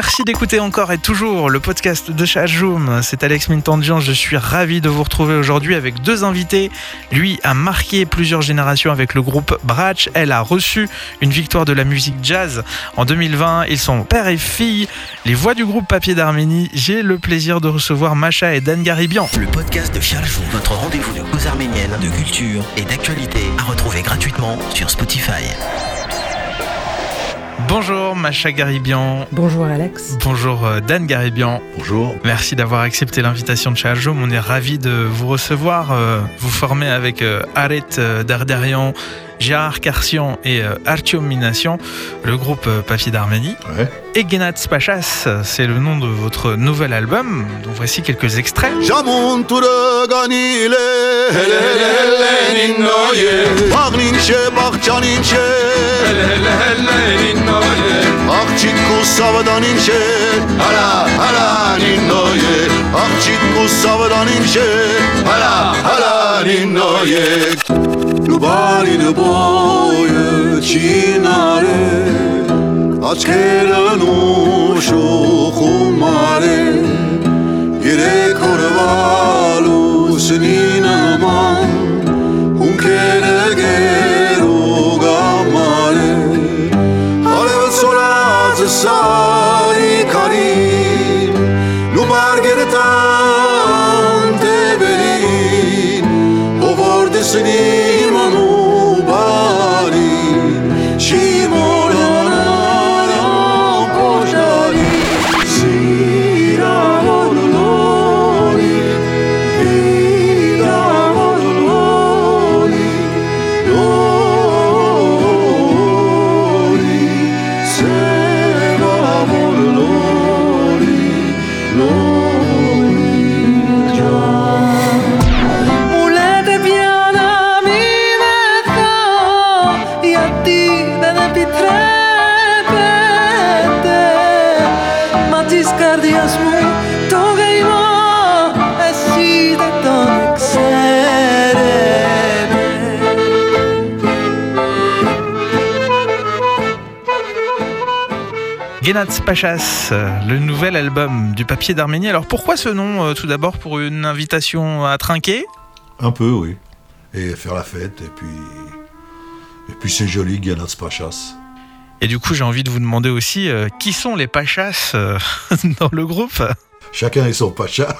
Merci d'écouter encore et toujours le podcast de Chajoum. C'est Alex Mintandian. Je suis ravi de vous retrouver aujourd'hui avec deux invités. Lui a marqué plusieurs générations avec le groupe Bratch. Elle a reçu une victoire de la musique jazz en 2020. Ils sont père et fille. Les voix du groupe Papier d'Arménie. J'ai le plaisir de recevoir Macha et Dan Garibian. Le podcast de Chajoum, votre rendez-vous de causes arméniennes, de culture et d'actualité à retrouver gratuitement sur Spotify. Bonjour Macha Garibian. Bonjour Alex. Bonjour euh, Dan Garibian. Bonjour. Merci d'avoir accepté l'invitation de Chajoum. On est ravis de vous recevoir. Euh, Vous formez avec euh, Aret euh, Dardarian, Gérard Carcian et euh, Artyom Minasian, le groupe euh, Papier d'Arménie. Ouais. Et Genat Spachas, c'est le nom de votre nouvel album, dont voici quelques extraits. ոյը չինարե աչքերն ուշուխ ու մարե երեք օրվալ ուսնի նման ունքերը գերու գամարե արևը սորած սար Genat Spachas, euh, le nouvel album du Papier d'Arménie. Alors pourquoi ce nom euh, Tout d'abord pour une invitation à trinquer? Un peu, oui. Et faire la fête, et puis. Et puis c'est joli, Ganats Pachas. Et du coup, j'ai envie de vous demander aussi euh, qui sont les Pachas euh, dans le groupe? Chacun est son Pacha.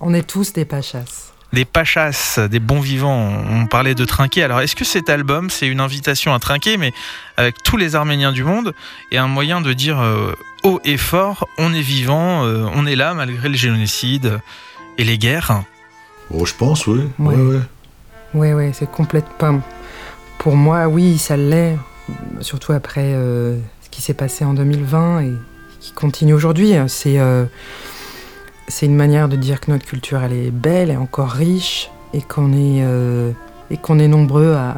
On est tous des pachas Des Pachas, des bons vivants. On parlait de trinquer. Alors, est-ce que cet album, c'est une invitation à trinquer, mais avec tous les Arméniens du monde, et un moyen de dire euh, haut et fort, on est vivant, euh, on est là malgré le génocide et les guerres? Oh, je pense, oui. Ouais. Oui, oui, c'est complètement. Pour moi, oui, ça l'est. Surtout après euh, ce qui s'est passé en 2020 et qui continue aujourd'hui. C'est euh, c'est une manière de dire que notre culture, elle est belle et encore riche et qu'on est, euh, est nombreux à,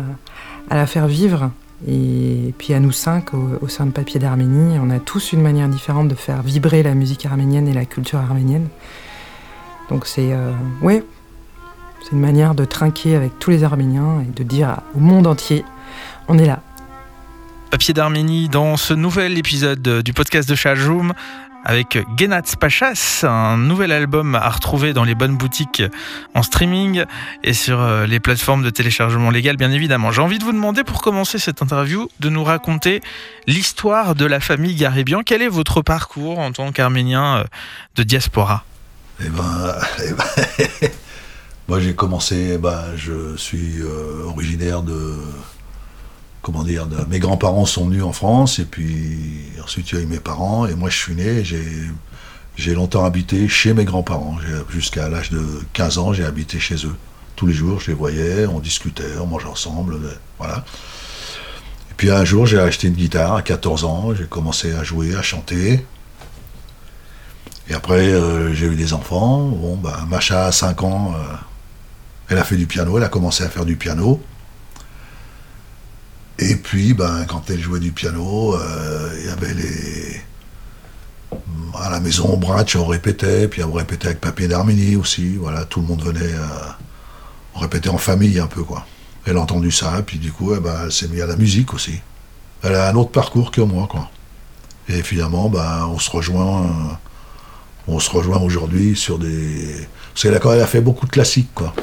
la faire vivre. Et puis à nous cinq, au, sein de Papier d'Arménie, on a tous une manière différente de faire vibrer la musique arménienne et la culture arménienne. Donc c'est... Euh, ouais, une manière de trinquer avec tous les Arméniens et de dire au monde entier, on est là. Papier d'Arménie dans ce nouvel épisode du podcast de Chajoum avec Genat Pachas, un nouvel album à retrouver dans les bonnes boutiques en streaming et sur euh, les plateformes de téléchargement légal, bien évidemment. J'ai envie de vous demander, pour commencer cette interview, de nous raconter l'histoire de la famille Garibian. Quel est votre parcours en tant qu'Arménien euh, de diaspora? Eh ben, eh ben, moi j'ai commencé, eh ben, je suis euh, originaire de, comment dire, mes grands-parents sont venus en France et puis ensuite il y a eu mes parents et moi je suis né, j'ai, longtemps habité chez mes grands-parents, jusqu'à l'âge de 15 ans j'ai habité chez eux. Tous les jours je les voyais, on discutait, on mangeait ensemble, euh, voilà. Et puis un jour j'ai acheté une guitare à 14 ans, j'ai commencé à jouer, à chanter. Et après, euh, j'ai eu des enfants. Bon, bah, Macha, à 5 ans, euh, elle a fait du piano, elle a commencé à faire du piano. Et puis, ben, quand elle jouait du piano, euh, il y avait les. À la maison, au Bratch, on répétait, puis on répétait avec Papier d'Arménie aussi. Voilà, tout le monde venait. euh, on répétait en famille un peu, quoi. Elle a entendu ça, puis du coup, eh ben, elle s'est mise à la musique aussi. Elle a un autre parcours que moi, quoi. Et finalement, ben, on se rejoint, on se rejoint aujourd'hui sur des. Parce qu'elle a quand même fait beaucoup de classiques, quoi.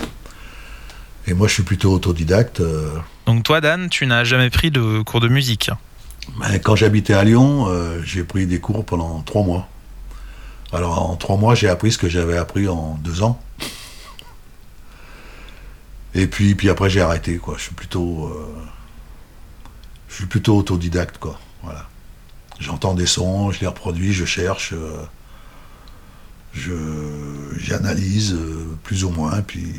Et moi, je suis plutôt autodidacte. euh, Donc toi, Dan, tu n'as jamais pris de cours de musique. Ben, quand j'habitais à Lyon, euh, j'ai pris des cours pendant trois mois. Alors en trois mois, j'ai appris ce que j'avais appris en deux ans. Et puis, puis après, j'ai arrêté. Quoi. Je suis plutôt, euh, je suis plutôt autodidacte, quoi. Voilà. J'entends des sons, je les reproduis, je cherche, euh, je, j'analyse plus ou moins, puis,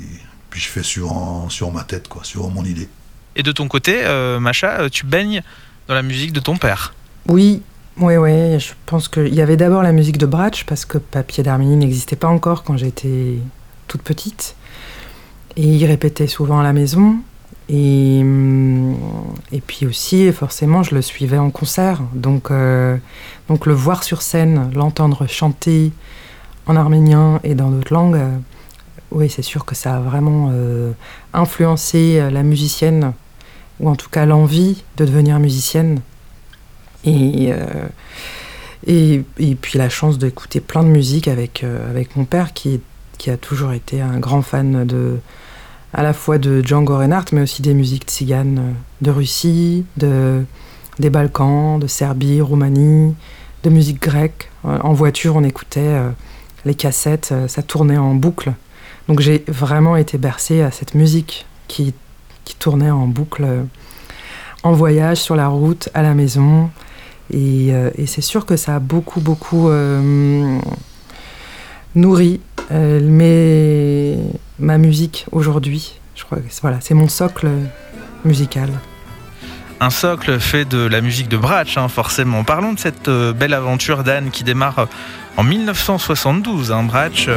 puis je fais suivant, suivant ma tête, quoi, suivant mon idée. Et de ton côté, euh, Macha, euh, tu baignes dans la musique de ton père. Oui, oui, oui. Je pense qu'il y avait d'abord la musique de Bratch parce que Papier d'Arménie n'existait pas encore quand j'étais toute petite. Et il répétait souvent à la maison. Et, hum, et puis aussi, forcément, je le suivais en concert. Donc, euh, donc le voir sur scène, l'entendre chanter en arménien et dans d'autres langues, euh, oui, c'est sûr que ça a vraiment euh, influencé euh, la musicienne, ou en tout cas l'envie de devenir musicienne. Et, euh, et, puis la chance d'écouter plein de musique avec, avec mon père qui, qui a toujours été un grand fan de, à la fois de Django Reinhardt, mais aussi des musiques tziganes de Russie, de, des Balkans, de Serbie, Roumanie, de musique grecque. En voiture, on écoutait les cassettes, ça tournait en boucle. Donc j'ai vraiment été bercée à cette musique qui, qui tournait en boucle euh, en voyage, sur la route, à la maison. Et, euh, c'est sûr que ça a beaucoup, beaucoup euh, nourri euh, ma musique aujourd'hui. Je crois que voilà, c'est mon socle musical. Un socle fait de la musique de Bratch, hein, forcément. Parlons de cette belle aventure d'Anne qui démarre en 1972. Hein, Bratch,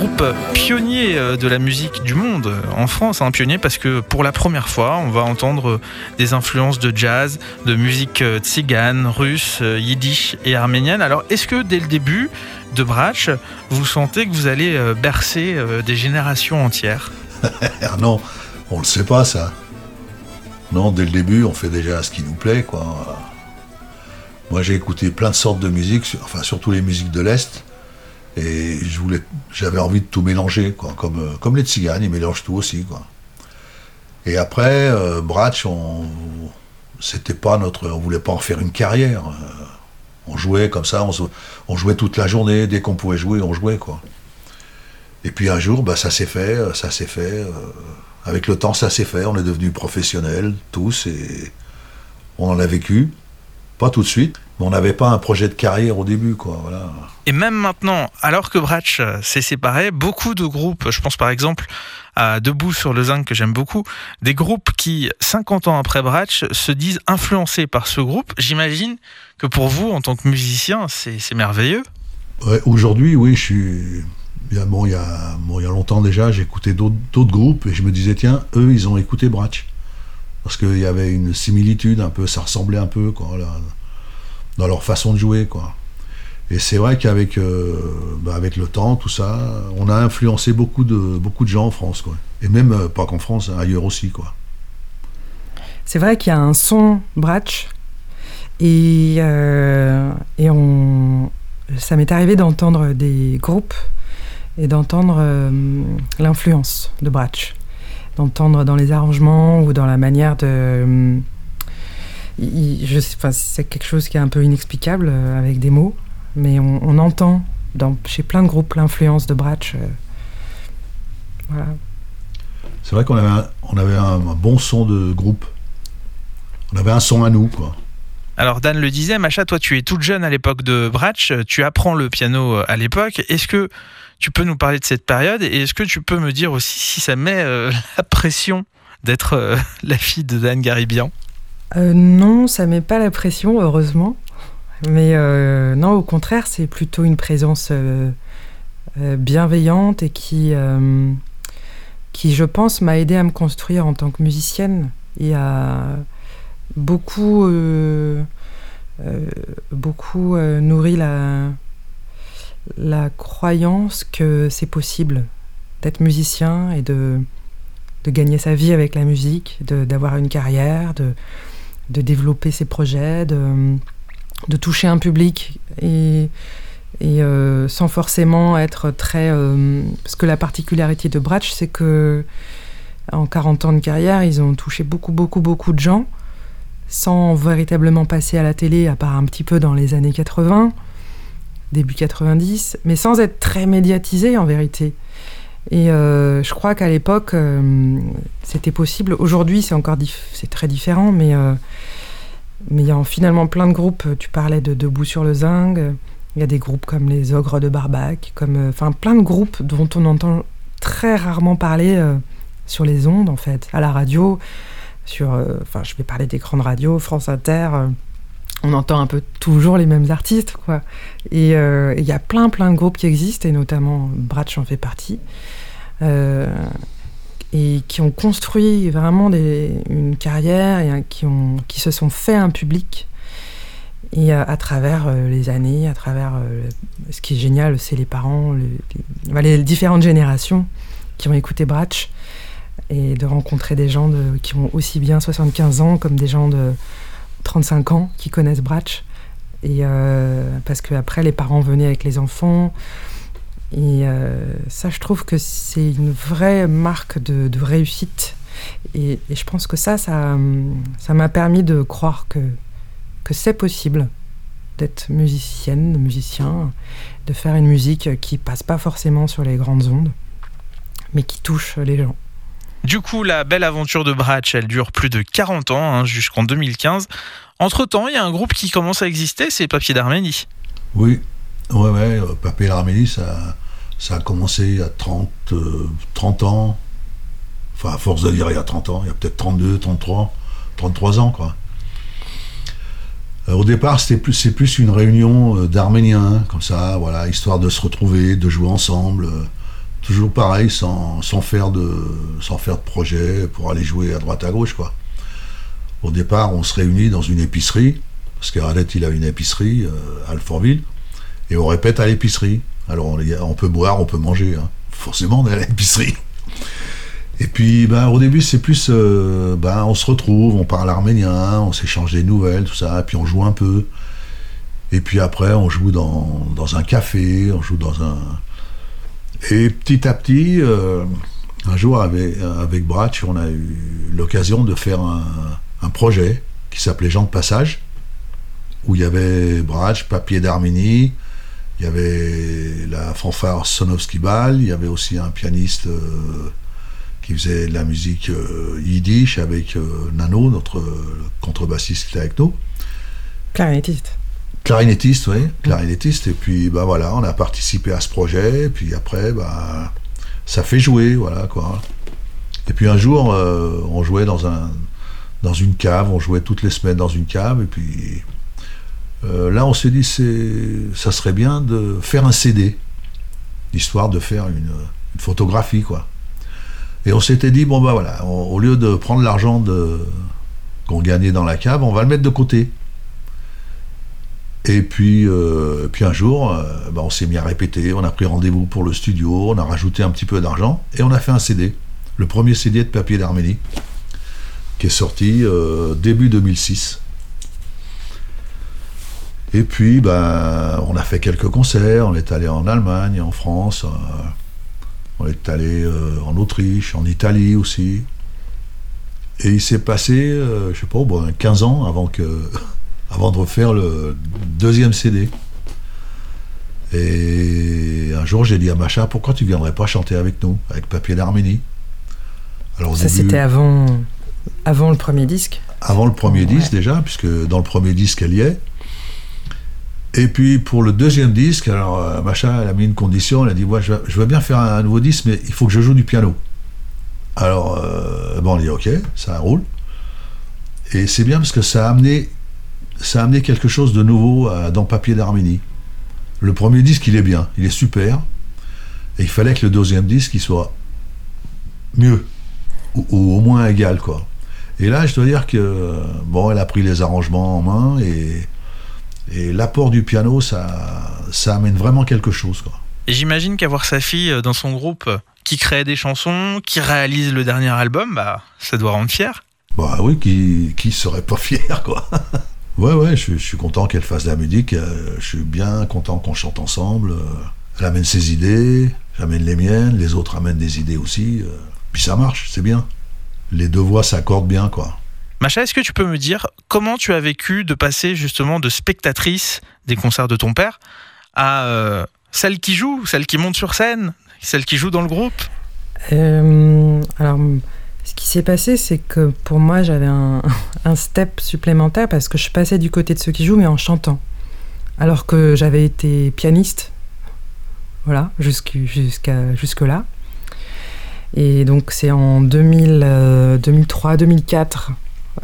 groupe pionnier euh, de la musique du monde en France, un pionnier parce que pour la première fois, on va entendre euh, des influences de jazz, de musique euh, tzigane, russe, yiddish et arménienne. Alors, est-ce que dès le début de Bratch, vous sentez que vous allez bercer des générations entières? Ah non, on le sait pas ça. Non, dès le début, on fait déjà ce qui nous plaît. Moi, j'ai écouté plein de sortes de musique, sur- enfin surtout les musiques de l'Est, et j'avais envie de tout mélanger, quoi. Comme, euh, les tziganes, ils mélangent tout aussi. Et après, euh, Bratch, on, c'était pas notre, on voulait pas en faire une carrière. euh, on jouait comme ça, on, jouait toute la journée, dès qu'on pouvait jouer, on jouait, quoi. Et puis un jour, bah, ça s'est fait, ça s'est fait. Avec le temps, ça s'est fait. On est devenus professionnels, tous, et on en a vécu. Pas tout de suite, mais on n'avait pas un projet de carrière au début, quoi. Voilà. Et même maintenant, alors que Bratch euh, s'est séparé, beaucoup de groupes, je pense par exemple à Debout sur le Zinc que j'aime beaucoup, des groupes qui, 50 ans après Bratch, se disent influencés par ce groupe. J'imagine que pour vous, en tant que musicien, c'est c'est merveilleux. Ouais, Aujourd'hui, oui, je suis. Bon, il y a, longtemps déjà, j'écoutais d'autres groupes et je me disais, tiens, eux, ils ont écouté Bratch. Parce qu'il y avait une similitude un peu, ça ressemblait un peu, quoi, dans leur façon de jouer, quoi. Et c'est vrai qu'avec euh, bah, avec le temps, tout ça, on a influencé beaucoup de, beaucoup de gens en France, quoi. Et même, euh, pas qu'en France, hein, ailleurs aussi, quoi. C'est vrai qu'il y a un son Bratch et, euh, et on, ça m'est arrivé d'entendre des groupes et d'entendre euh, l'influence de Bratch, d'entendre dans les arrangements ou dans la manière de... euh, il- je sais- c'est quelque chose qui est un peu inexplicable euh, avec des mots, mais on, on entend dans, chez plein de groupes l'influence de Bratch. euh, voilà. C'est vrai qu'on avait, un, on avait un, un bon son de groupe. On avait un son à nous, quoi. Alors Dan le disait, Macha, toi tu es toute jeune à l'époque de Bratch, tu apprends le piano à l'époque. Est-ce que tu peux nous parler de cette période et est-ce que tu peux me dire aussi si ça met euh, la pression d'être euh, la fille de Dan Garibian? Euh, non, ça met pas la pression, heureusement. Mais non, au contraire, c'est plutôt une présence bienveillante et qui, qui, je pense, m'a aidé à me construire en tant que musicienne et à beaucoup, beaucoup nourri la, la croyance que c'est possible d'être musicien et de, de gagner sa vie avec la musique, d'avoir une carrière, de, de développer ses projets, de, de toucher un public et, et euh, sans forcément être très... euh, parce que la particularité de Bratch, c'est que en 40 ans de carrière, ils ont touché beaucoup, beaucoup, beaucoup de gens sans véritablement passer à la télé, à part un petit peu dans les années 80, début 90, mais sans être très médiatisés en vérité. Et euh, je crois qu'à l'époque, euh, c'était possible. Aujourd'hui, c'est encore c'est très différent, mais euh, mais il y a finalement plein de groupes. Tu parlais de Debout sur le Zinc. Il y a des groupes comme les Ogres de Barbac, comme enfin plein de groupes dont on entend très rarement parler sur les ondes en fait, à la radio, sur. Enfin, je vais parler des grandes radios, France Inter. On entend un peu toujours les mêmes artistes, quoi. Et euh, il y a plein, plein de groupes qui existent, et notamment Bratch en fait partie, euh, et qui ont construit vraiment une carrière et qui, se sont fait un public. Et euh, à travers les années, à travers. ce qui est génial, c'est les parents, bah, les différentes générations qui ont écouté Bratch, et de rencontrer des gens qui ont aussi bien 75 ans comme des gens de 35 ans qui connaissent Bratch. Et euh, parce qu'après, les parents venaient avec les enfants. Et euh, ça, je trouve que c'est une vraie marque de, réussite. Et, je pense que ça, ça ça m'a permis de croire que, que c'est possible d'être musicienne, musicien, de faire une musique qui passe pas forcément sur les grandes ondes, mais qui touche les gens. Du coup, la belle aventure de Bratch, elle dure plus de 40 ans, hein, jusqu'en 2015. Entre-temps, il y a un groupe qui commence à exister, c'est Papier d'Arménie. Oui, ouais, ouais, euh, Papé l'Arménie, ça, a commencé a 30, euh, 30 ans. Enfin, à force de dire il y a 30 ans, il y a peut-être 32, 33, 33 ans, quoi. Euh, au départ, c'était plus, c'est plus une réunion euh, d'Arméniens, comme ça, voilà, histoire de se retrouver, de jouer ensemble. Toujours pareil, sans, sans, faire de, sans faire de projet pour aller jouer à droite à gauche, quoi. Au départ, on se réunit dans une épicerie, parce qu'Arlette, il a une épicerie euh, à Alfortville, et on répète à l'épicerie. Alors, on, peut boire, on peut manger, hein. forcément, on est à l'épicerie. Et puis, ben, au début, c'est plus, euh, ben, on se retrouve, on parle arménien, on s'échange des nouvelles, tout ça, puis on joue un peu. Et puis après, on joue dans, dans un café, on joue dans un... Et petit à petit, euh, un jour, avec, avec Bratch, on a eu l'occasion de faire un, projet qui s'appelait Gens de Passage, où il y avait Bratch, Papier d'Arménie, il y avait la fanfare Sonovski Bal, il y avait aussi un pianiste euh, qui faisait de la musique euh, yiddish avec Nano, notre contrebassiste qui était avec nous. Clarinettiste. Clarinettiste, oui, clarinettiste. Et puis, bah voilà, on a participé à ce projet. Et puis après, bah, ça fait jouer, voilà quoi. Et puis un jour, euh, on jouait dans un dans une cave. On jouait toutes les semaines dans une cave. Et puis euh, là, on s'est dit, c'est ça serait bien de faire un CD, histoire de faire une, une photographie, quoi. Et on s'était dit, bon bah voilà, on- au lieu de prendre l'argent de qu'on gagnait dans la cave, on va le mettre de côté. Et puis, euh, puis un jour, euh, bah, on s'est mis à répéter, on a pris rendez-vous pour le studio, on a rajouté un petit peu d'argent et on a fait un CD. Le premier CD de Papier d'Arménie, qui est sorti euh, début 2006. Et puis, ben, on a fait quelques concerts, on est allé en Allemagne, en France, on est allé en Autriche, en Italie aussi. Et il s'est passé, je sais pas, bon, 15 ans avant que avant de refaire le deuxième CD. Et un jour, j'ai dit à Macha, pourquoi tu viendrais pas chanter avec nous, avec Papier d'Arménie? Alors, Ça, c'était avant, avant le premier disque. avant le premier Ouais. disque déjà, puisque dans le premier disque, elle y est. Et puis pour le deuxième disque, alors euh, Macha, elle a mis une condition, elle a dit, ouais, je, veux- je veux bien faire un, nouveau disque, mais il faut que je joue du piano. Alors, euh, bon, on dit, ok, ça roule. Et c'est bien parce que ça a amené, ça a amené quelque chose de nouveau euh, dans Papier d'Arménie. Le premier disque, il est bien, il est super. Et il fallait que le deuxième disque, il soit mieux, ou, ou au moins égal, quoi. Et là, je dois dire que, bon, elle a pris les arrangements en main et, et l'apport du piano, ça, ça amène vraiment quelque chose, quoi. Et j'imagine qu'avoir sa fille euh, dans son groupe euh, qui crée des chansons, qui réalise le dernier album, bah, ça doit rendre fier. Bah oui, qui, qui serait pas fier, quoi. Ouais, ouais, je, je suis content qu'elle fasse de la musique. euh, Je suis bien content qu'on chante ensemble. euh, Elle amène ses idées, j'amène les miennes, les autres amènent des idées aussi. euh, Puis ça marche, c'est bien. Les deux voix s'accordent bien, quoi. Macha, est-ce que tu peux me dire comment tu as vécu de passer justement de spectatrice des concerts de ton père à euh, celle qui joue, celle qui monte sur scène, celle qui joue dans le groupe? Euh, alors, ce qui s'est passé, c'est que pour moi, j'avais un, step supplémentaire parce que je passais du côté de ceux qui jouent, mais en chantant. Alors que j'avais été pianiste, voilà, jusqu'à jusque-là. Et donc, c'est en 2000, euh, 2003, 2004,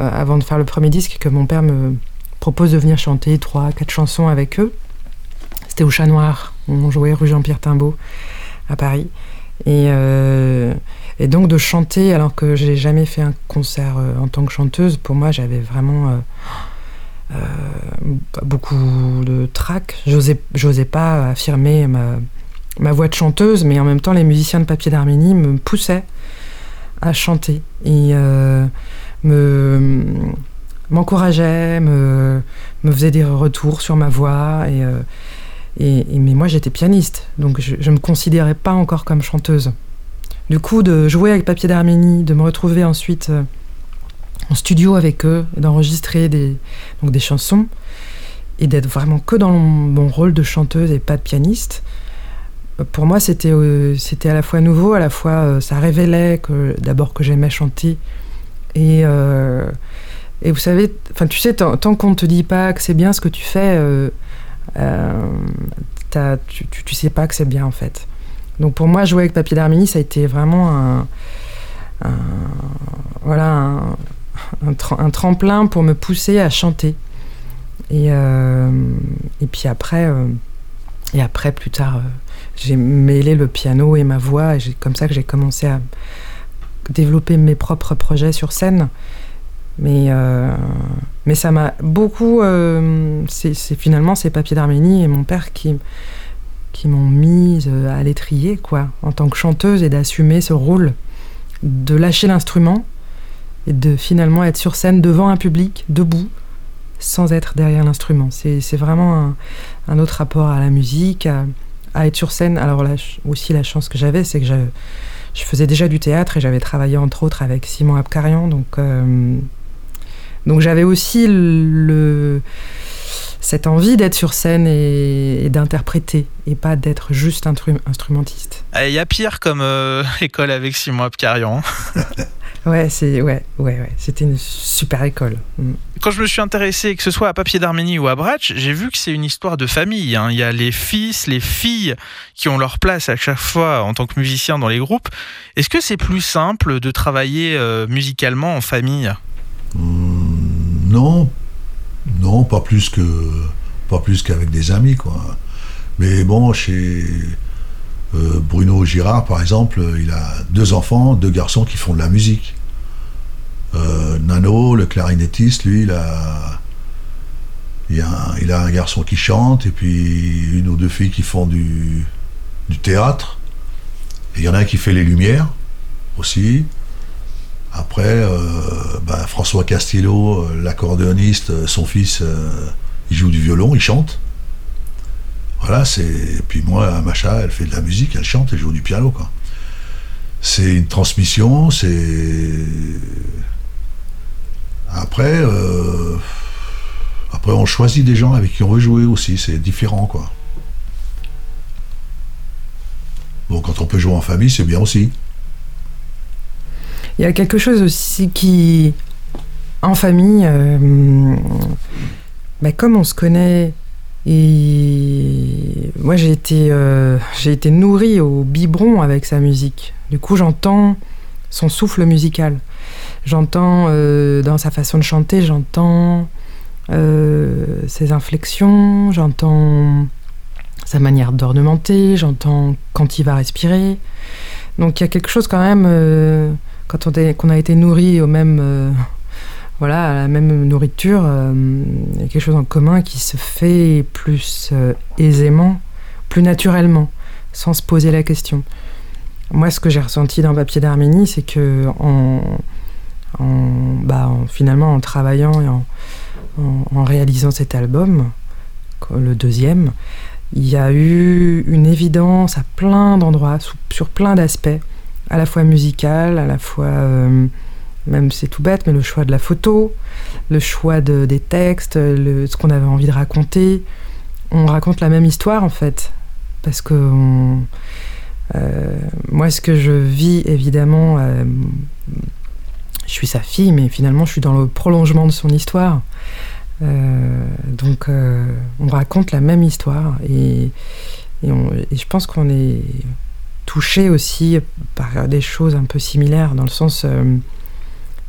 euh, avant de faire le premier disque, que mon père me propose de venir chanter trois, quatre chansons avec eux. C'était au Chat Noir, on jouait rue Jean-Pierre Timbaud à Paris. Et, euh, et donc de chanter alors que j'ai jamais fait un concert euh, en tant que chanteuse, pour moi j'avais vraiment euh, euh, beaucoup de trac. J'osais, pas affirmer ma, voix de chanteuse, mais en même temps les musiciens de Papier d'Arménie me poussaient à chanter et euh, me m'encourageaient, me, faisaient des retours sur ma voix et- mais moi, j'étais pianiste, donc je ne me considérais pas encore comme chanteuse. Du coup, de jouer avec Papier d'Arménie, de me retrouver ensuite euh, en studio avec eux, d'enregistrer des, des chansons, et d'être vraiment que dans mon rôle de chanteuse et pas de pianiste, euh, pour moi, c'était euh, c'était à la fois nouveau, à la fois ça révélait que d'abord que j'aimais chanter, et, et vous savez, tu sais, tant, qu'on ne te dit pas que c'est bien ce que tu fais, tu, tu, tu sais pas que c'est bien en fait. Donc pour moi, jouer avec Papier d'Arménie, ça a été vraiment un, voilà, un, un tre- un tremplin pour me pousser à chanter. Et, euh, et puis après, euh, et après plus tard, euh, j'ai mêlé le piano et ma voix, et c'est comme ça que j'ai commencé à développer mes propres projets sur scène. Mais, mais ça m'a beaucoup. c'est- finalement c'est Papier d'Arménie et mon père qui, qui m'ont mise à l'étrier, quoi, en tant que chanteuse et d'assumer ce rôle, de lâcher l'instrument et de finalement être sur scène devant un public, debout, sans être derrière l'instrument. C'est vraiment un, autre rapport à la musique, à, être sur scène. Alors là, aussi la chance que j'avais, c'est que je, je faisais déjà du théâtre et j'avais travaillé entre autres avec Simon Abkarian, donc euh, donc j'avais aussi le, cette envie d'être sur scène et, et d'interpréter et pas d'être juste instru- instrumentiste. Eh, Il y a pire comme euh, école avec Simon Abkarian. Ouais, c'est ouais, ouais, ouais. C'était une super école. Mm. Quand je me suis intéressé, que ce soit à Papier d'Arménie ou à Bratch, j'ai vu que c'est une histoire de famille. hein. Il y a les fils, les filles qui ont leur place à chaque fois en tant que musicien dans les groupes. Est-ce que c'est plus simple de travailler euh, musicalement en famille? Hum, non, non, pas plus qu'avec des amis, quoi. Mais bon, chez euh, Bruno Girard, par exemple, il a deux enfants, deux garçons qui font de la musique. Euh, Nano, le clarinettiste, lui, il a, un, garçon qui chante et puis une ou deux filles qui font du, du théâtre. Il y en a un qui fait les lumières aussi. Après, euh, bah, François Castillo, euh, l'accordéoniste, euh, son fils, il joue du violon, il chante. Voilà, c'est. et Puis moi, Macha, elle fait de la musique, elle chante, elle joue du piano, quoi. C'est une transmission, c'est. Après, après, on choisit des gens avec qui on veut jouer aussi, c'est différent, quoi. Bon, quand on peut jouer en famille, c'est bien aussi. Il y a quelque chose aussi qui, en famille, euh, bah, comme on se connaît, et moi j'ai été, euh, j'ai été nourrie au biberon avec sa musique. Du coup, j'entends son souffle musical. J'entends euh, dans sa façon de chanter, j'entends ses inflexions, j'entends sa manière d'ornementer, j'entends quand il va respirer. Donc il y a quelque chose quand même, euh, quand on a été nourri au même, euh, voilà, à la même nourriture, euh, il y a quelque chose en commun qui se fait plus aisément, plus naturellement, sans se poser la question. Moi, ce que j'ai ressenti dans Papier d'Arménie, c'est que bah, en- finalement, en travaillant et en- en réalisant cet album, le deuxième, il y a eu une évidence à plein d'endroits, sur plein d'aspects, à la fois musical, à la fois, euh, même c'est tout bête, mais le choix de la photo, le choix de- des textes, ce qu'on avait envie de raconter. On raconte la même histoire en fait, parce que euh, moi, ce que je vis évidemment, euh, je suis sa fille, mais finalement, je suis dans le prolongement de son histoire. Euh, donc, euh, on raconte la même histoire et, je pense qu'on est touché aussi par des choses un peu similaires dans le sens euh,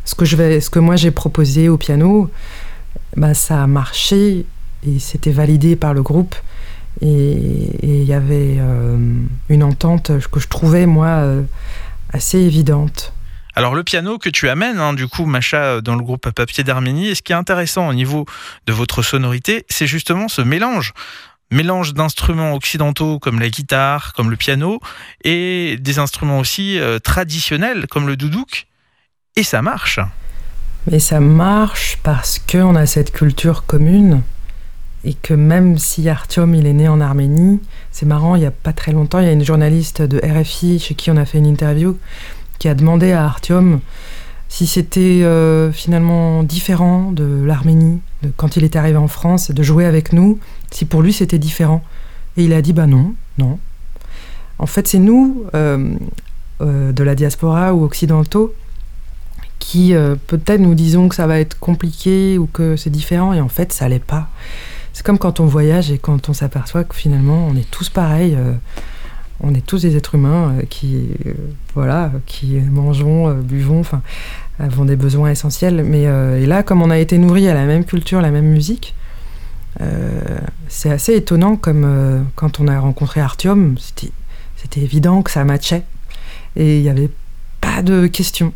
ce que je vais, ce que moi j'ai proposé au piano, bah, ça a marché et c'était validé par le groupe et il y avait une entente que je trouvais moi assez évidente. Alors le piano que tu amènes, hein, du coup, Macha, dans le groupe Papier d'Arménie, et ce qui est intéressant au niveau de votre sonorité, c'est justement ce mélange. Mélange d'instruments occidentaux comme la guitare, comme le piano, et des instruments aussi euh, traditionnels comme le doudouk. Et ça marche. Mais ça marche parce qu'on a cette culture commune et que même si Artyom il est né en Arménie, c'est marrant, il y a pas très longtemps, il y a une journaliste de RFI chez qui on a fait une interview qui a demandé à Artyom si c'était euh, finalement différent de l'Arménie, quand il est arrivé en France, de jouer avec nous, si pour lui c'était différent. Et il a dit bah non, non. En fait, c'est nous, euh, euh, de la diaspora ou occidentaux, qui peut-être nous disons que ça va être compliqué ou que c'est différent et en fait ça l'est pas. C'est comme quand on voyage et quand on s'aperçoit que finalement on est tous pareils, on est tous des êtres humains euh, qui euh, voilà, qui mangeons, euh, buvons, enfin avons des besoins essentiels. Mais et là comme on a été nourris à la même culture, la même musique, c'est assez étonnant comme quand on a rencontré Artyom, c'était c'était évident que ça matchait et il n'y avait pas de questions.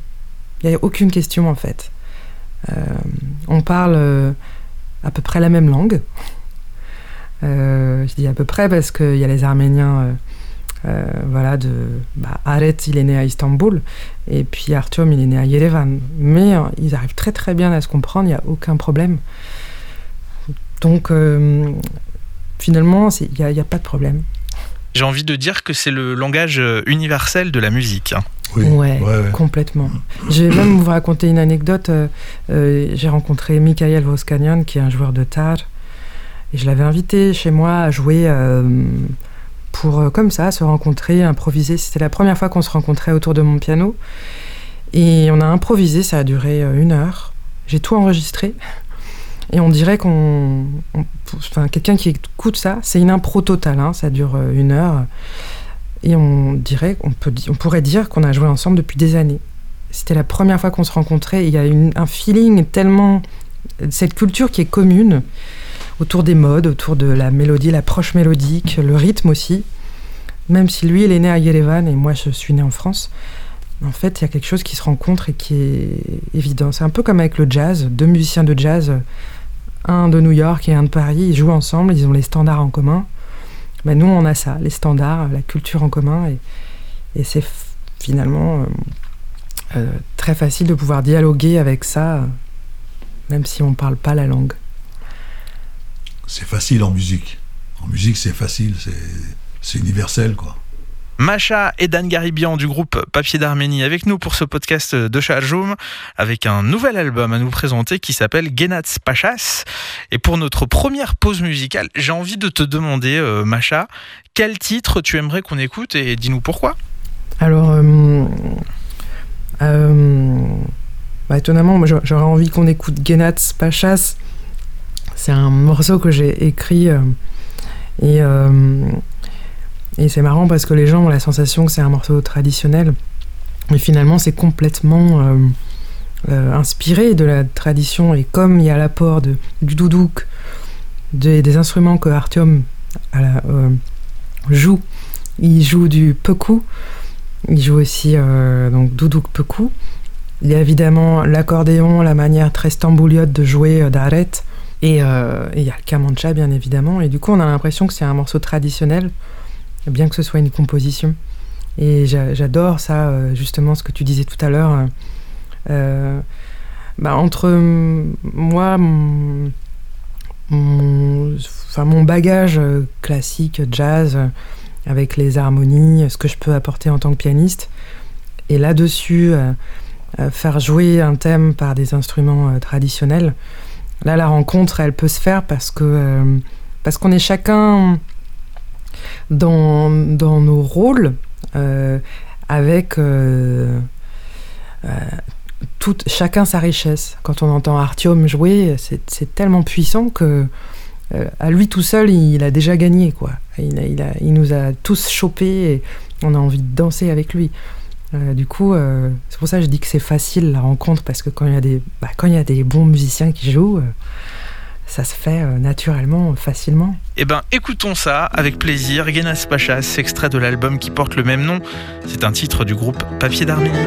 Il n'y a aucune question en fait. On parle à peu près la même langue. Je dis à peu près parce qu'il y a les Arméniens, euh, voilà, de bah, Aret, il est né à Istanbul, et puis Artyom, il est né à Yerevan. Mais euh, ils arrivent très très bien à se comprendre, il n'y a aucun problème. Donc euh, finalement, il n'y a, il y a pas de problème. J'ai envie de dire que c'est le langage universel de la musique. hein. Oui, Ouais, ouais, ouais. complètement. Je vais même vous raconter une anecdote. J'ai rencontré Mikhail Voskanian, qui est un joueur de tar, et je l'avais invité chez moi à jouer euh, pour, euh, comme ça, se rencontrer, improviser. C'était la première fois qu'on se rencontrait autour de mon piano. Et on a improvisé, ça a duré euh, une heure. J'ai tout enregistré. Et on dirait qu'on. on- Enfin, quelqu'un qui écoute ça, c'est une impro totale, hein, ça dure euh, une heure. Et on dirait, on, peut, on pourrait dire qu'on a joué ensemble depuis des années. C'était la première fois qu'on se rencontrait. Il y a un feeling tellement. Cette culture qui est commune autour des modes, autour de la mélodie, l'approche mélodique, le rythme aussi. Même si lui, il est né à Yerevan et moi, je suis né en France. En fait, il y a quelque chose qui se rencontre et qui est évident. C'est un peu comme avec le jazz. Deux musiciens de jazz, un de New York et un de Paris, ils jouent ensemble, ils ont les standards en commun. Ben, nous, on a ça, les standards, la culture en commun. Et, c'est finalement euh, euh, très facile de pouvoir dialoguer avec ça, même si on ne parle pas la langue. C'est facile en musique. En musique, c'est facile, c'est- universel, quoi. Macha et Dan Garibian du groupe Papier d'Arménie avec nous pour ce podcast de Charjoum avec un nouvel album à nous présenter qui s'appelle Genats Pachas. Et pour notre première pause musicale, j'ai envie de te demander, euh, Macha, quel titre tu aimerais qu'on écoute et dis-nous pourquoi? Alors, euh, euh, bah, étonnamment, j'aurais envie qu'on écoute Genats Pachas. C'est un morceau que j'ai écrit euh, et, euh, et c'est marrant parce que les gens ont la sensation que c'est un morceau traditionnel, mais finalement c'est complètement euh, inspiré de la tradition. Et comme il y a l'apport du doudouk, des, instruments que Artyom joue, il joue du pekou, Il joue aussi donc Doudouk Pekou. Il y a évidemment l'accordéon, la manière très stambouliote de jouer euh, euh, et il y a le kamancha, bien évidemment. Et du coup, on a l'impression que c'est un morceau traditionnel, bien que ce soit une composition. Et j'a- j'adore ça, euh, justement, ce que tu disais tout à l'heure. euh, bah, entre moi, mon, bagage classique, jazz, avec les harmonies, ce que je peux apporter en tant que pianiste, et là-dessus, faire jouer un thème par des instruments traditionnels, là, la rencontre, elle peut se faire parce que euh, qu'on est chacun dans, nos rôles, euh, avec euh, chacun sa richesse. Quand on entend Artyom jouer, c'est tellement puissant que à lui tout seul, il a déjà gagné. Quoi. Il, il nous a tous chopés et on a envie de danser avec lui. Euh, du coup, euh, c'est pour ça que je dis que c'est facile la rencontre parce que quand il y a des, bah, des bons musiciens qui jouent, euh, ça se fait naturellement, facilement. Eh ben, écoutons ça avec plaisir. Genas Pachas, extrait de l'album qui porte le même nom. C'est un titre du groupe Papier d'Arménie.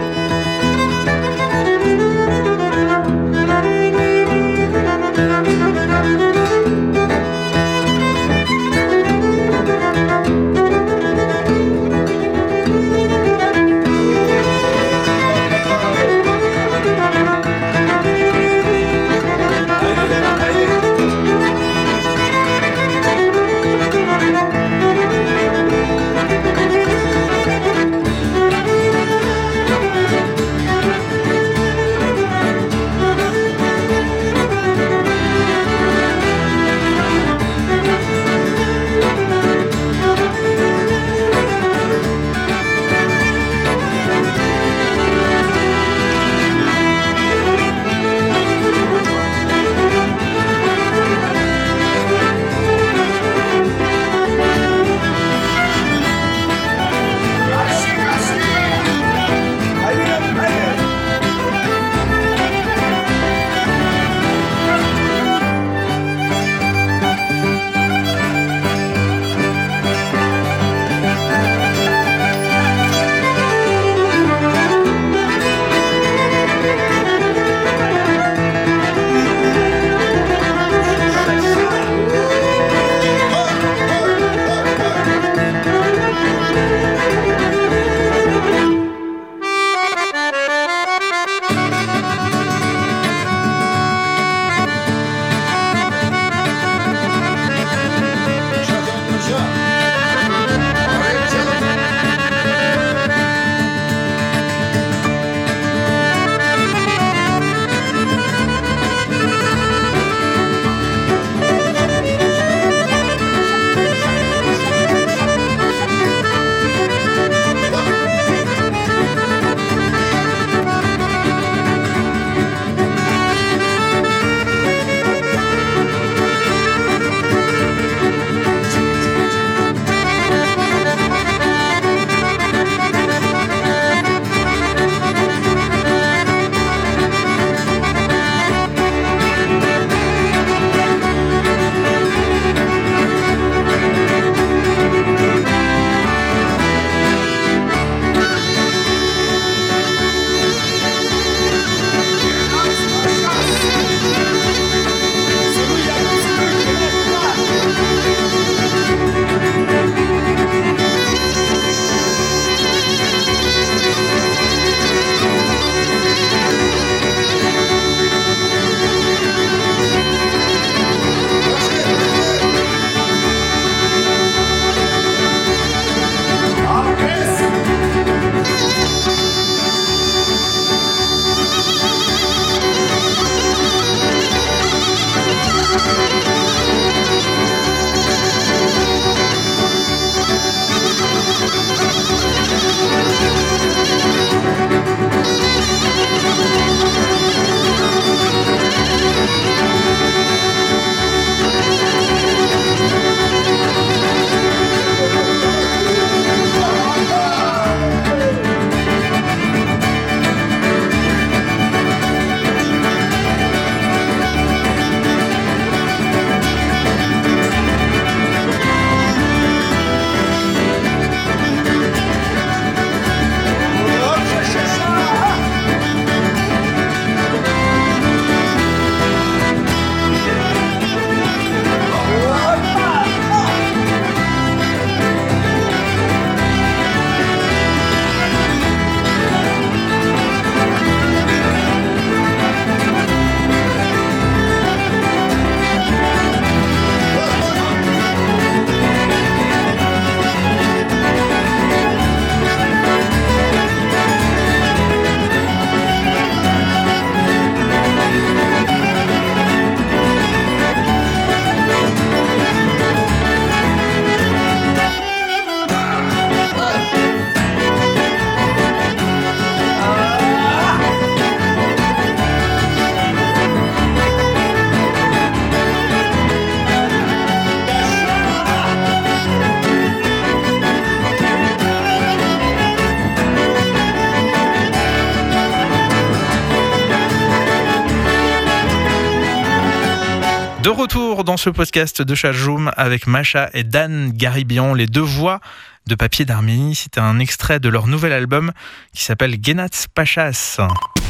De retour dans ce podcast de Chajoum avec Macha et Dan Garibian, les deux voix de Papier d'Arménie. C'était un extrait de leur nouvel album qui s'appelle Genats Pachas.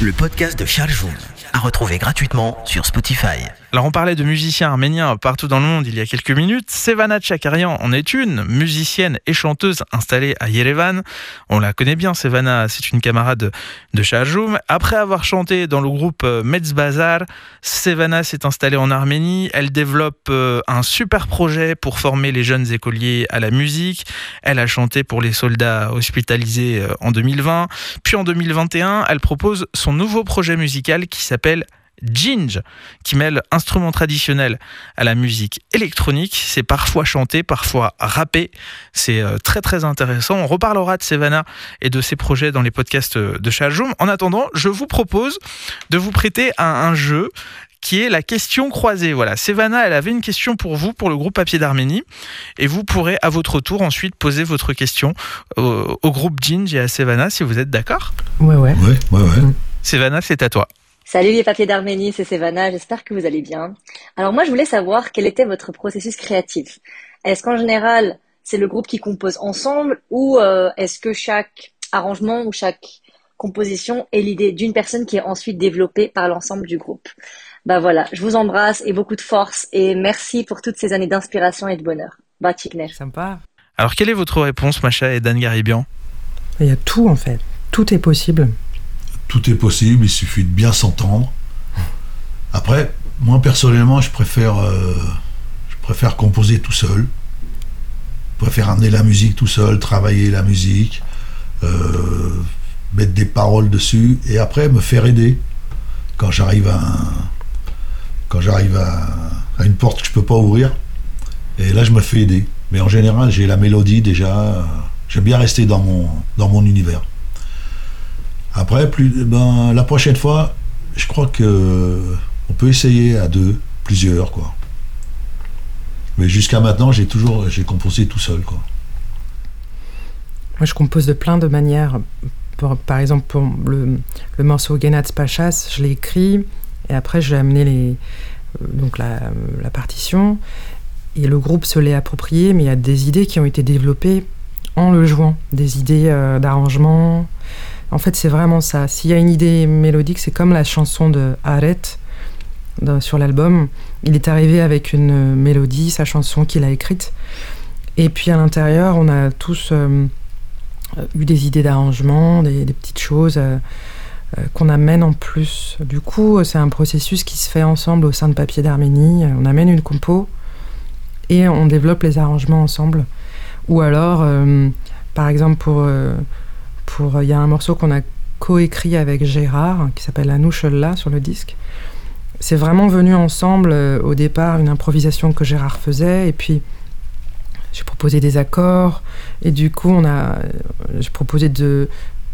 Le podcast de Charles Joum, à retrouver gratuitement sur Spotify. Alors on parlait de musiciens arméniens partout dans le monde il y a quelques minutes. Sevana Tchakarian en est une, musicienne et chanteuse installée à Yerevan. On la connaît bien, Sevana, c'est une camarade de Charjoum. Après avoir chanté dans le groupe euh, Metzbazar, Sevana s'est installée en Arménie. Elle développe euh, un super projet pour former les jeunes écoliers à la musique. Elle a chanté pour les soldats hospitalisés euh, en 2020. Puis en 2021, elle propose son nouveau projet musical qui s'appelle Ginge, qui mêle instruments traditionnels à la musique électronique. C'est parfois chanté, parfois rappé. C'est euh, très très intéressant. On reparlera de Sevana et de ses projets dans les podcasts de Chajoum. En attendant, je vous propose de vous prêter à un jeu qui est la question croisée. Voilà, Sevana, elle avait une question pour vous, pour le groupe Papier d'Arménie, et vous pourrez à votre tour ensuite poser votre question au, au groupe Ginge et à Sevana si vous êtes d'accord. Ouais, ouais. Ouais, ouais, ouais. Sevana, c'est à toi. Salut les papiers d'Arménie, c'est Sevana, j'espère que vous allez bien. Alors moi je voulais savoir quel était votre processus créatif. Est-ce qu'en général c'est le groupe qui compose ensemble ou euh, est-ce que chaque arrangement ou chaque composition est l'idée d'une personne qui est ensuite développée par l'ensemble du groupe? Bah voilà, je vous embrasse et beaucoup de force et merci pour toutes ces années d'inspiration et de bonheur. Bah. Sympa. Alors, quelle est votre réponse, Macha et Dan Garibian? Il y a tout en fait. Tout est possible. Tout est possible, il suffit de bien s'entendre. Après, moi personnellement, je préfère, euh, je préfère composer tout seul. Je préfère amener la musique tout seul, travailler la musique, euh, mettre des paroles dessus, et après me faire aider quand j'arrive à, un- quand j'arrive à, une porte que je peux pas ouvrir. Et là, je me fais aider. Mais en général, j'ai la mélodie déjà. J'aime bien rester dans mon, dans mon univers. Après, plus, ben, la prochaine fois, je crois que on peut essayer à deux, plusieurs, quoi. Mais jusqu'à maintenant, j'ai toujours, j'ai composé tout seul, quoi. Moi, je compose de plein de manières. Par exemple, pour le, le morceau Genats Pachas, je l'ai écrit et après, j'ai amené les, euh, donc la, partition et le groupe se l'est approprié, mais il y a des idées qui ont été développées en le jouant, des idées euh, d'arrangement. En fait, c'est vraiment ça. S'il y a une idée mélodique, c'est comme la chanson de Arrête sur l'album. Il est arrivé avec une mélodie, sa chanson qu'il a écrite. Et puis à l'intérieur, on a tous euh, eu des idées d'arrangement, des, petites choses qu'on amène en plus. Du coup, euh, c'est un processus qui se fait ensemble au sein de Papier d'Arménie. Euh, On amène une compo et on développe les arrangements ensemble. Ou alors, euh, par exemple, pour euh, pour il y a un morceau qu'on a coécrit avec Gérard qui s'appelle Anouchella sur le disque. C'est vraiment venu ensemble euh, au départ une improvisation que Gérard faisait et puis j'ai proposé des accords et du coup on a j'ai proposé de,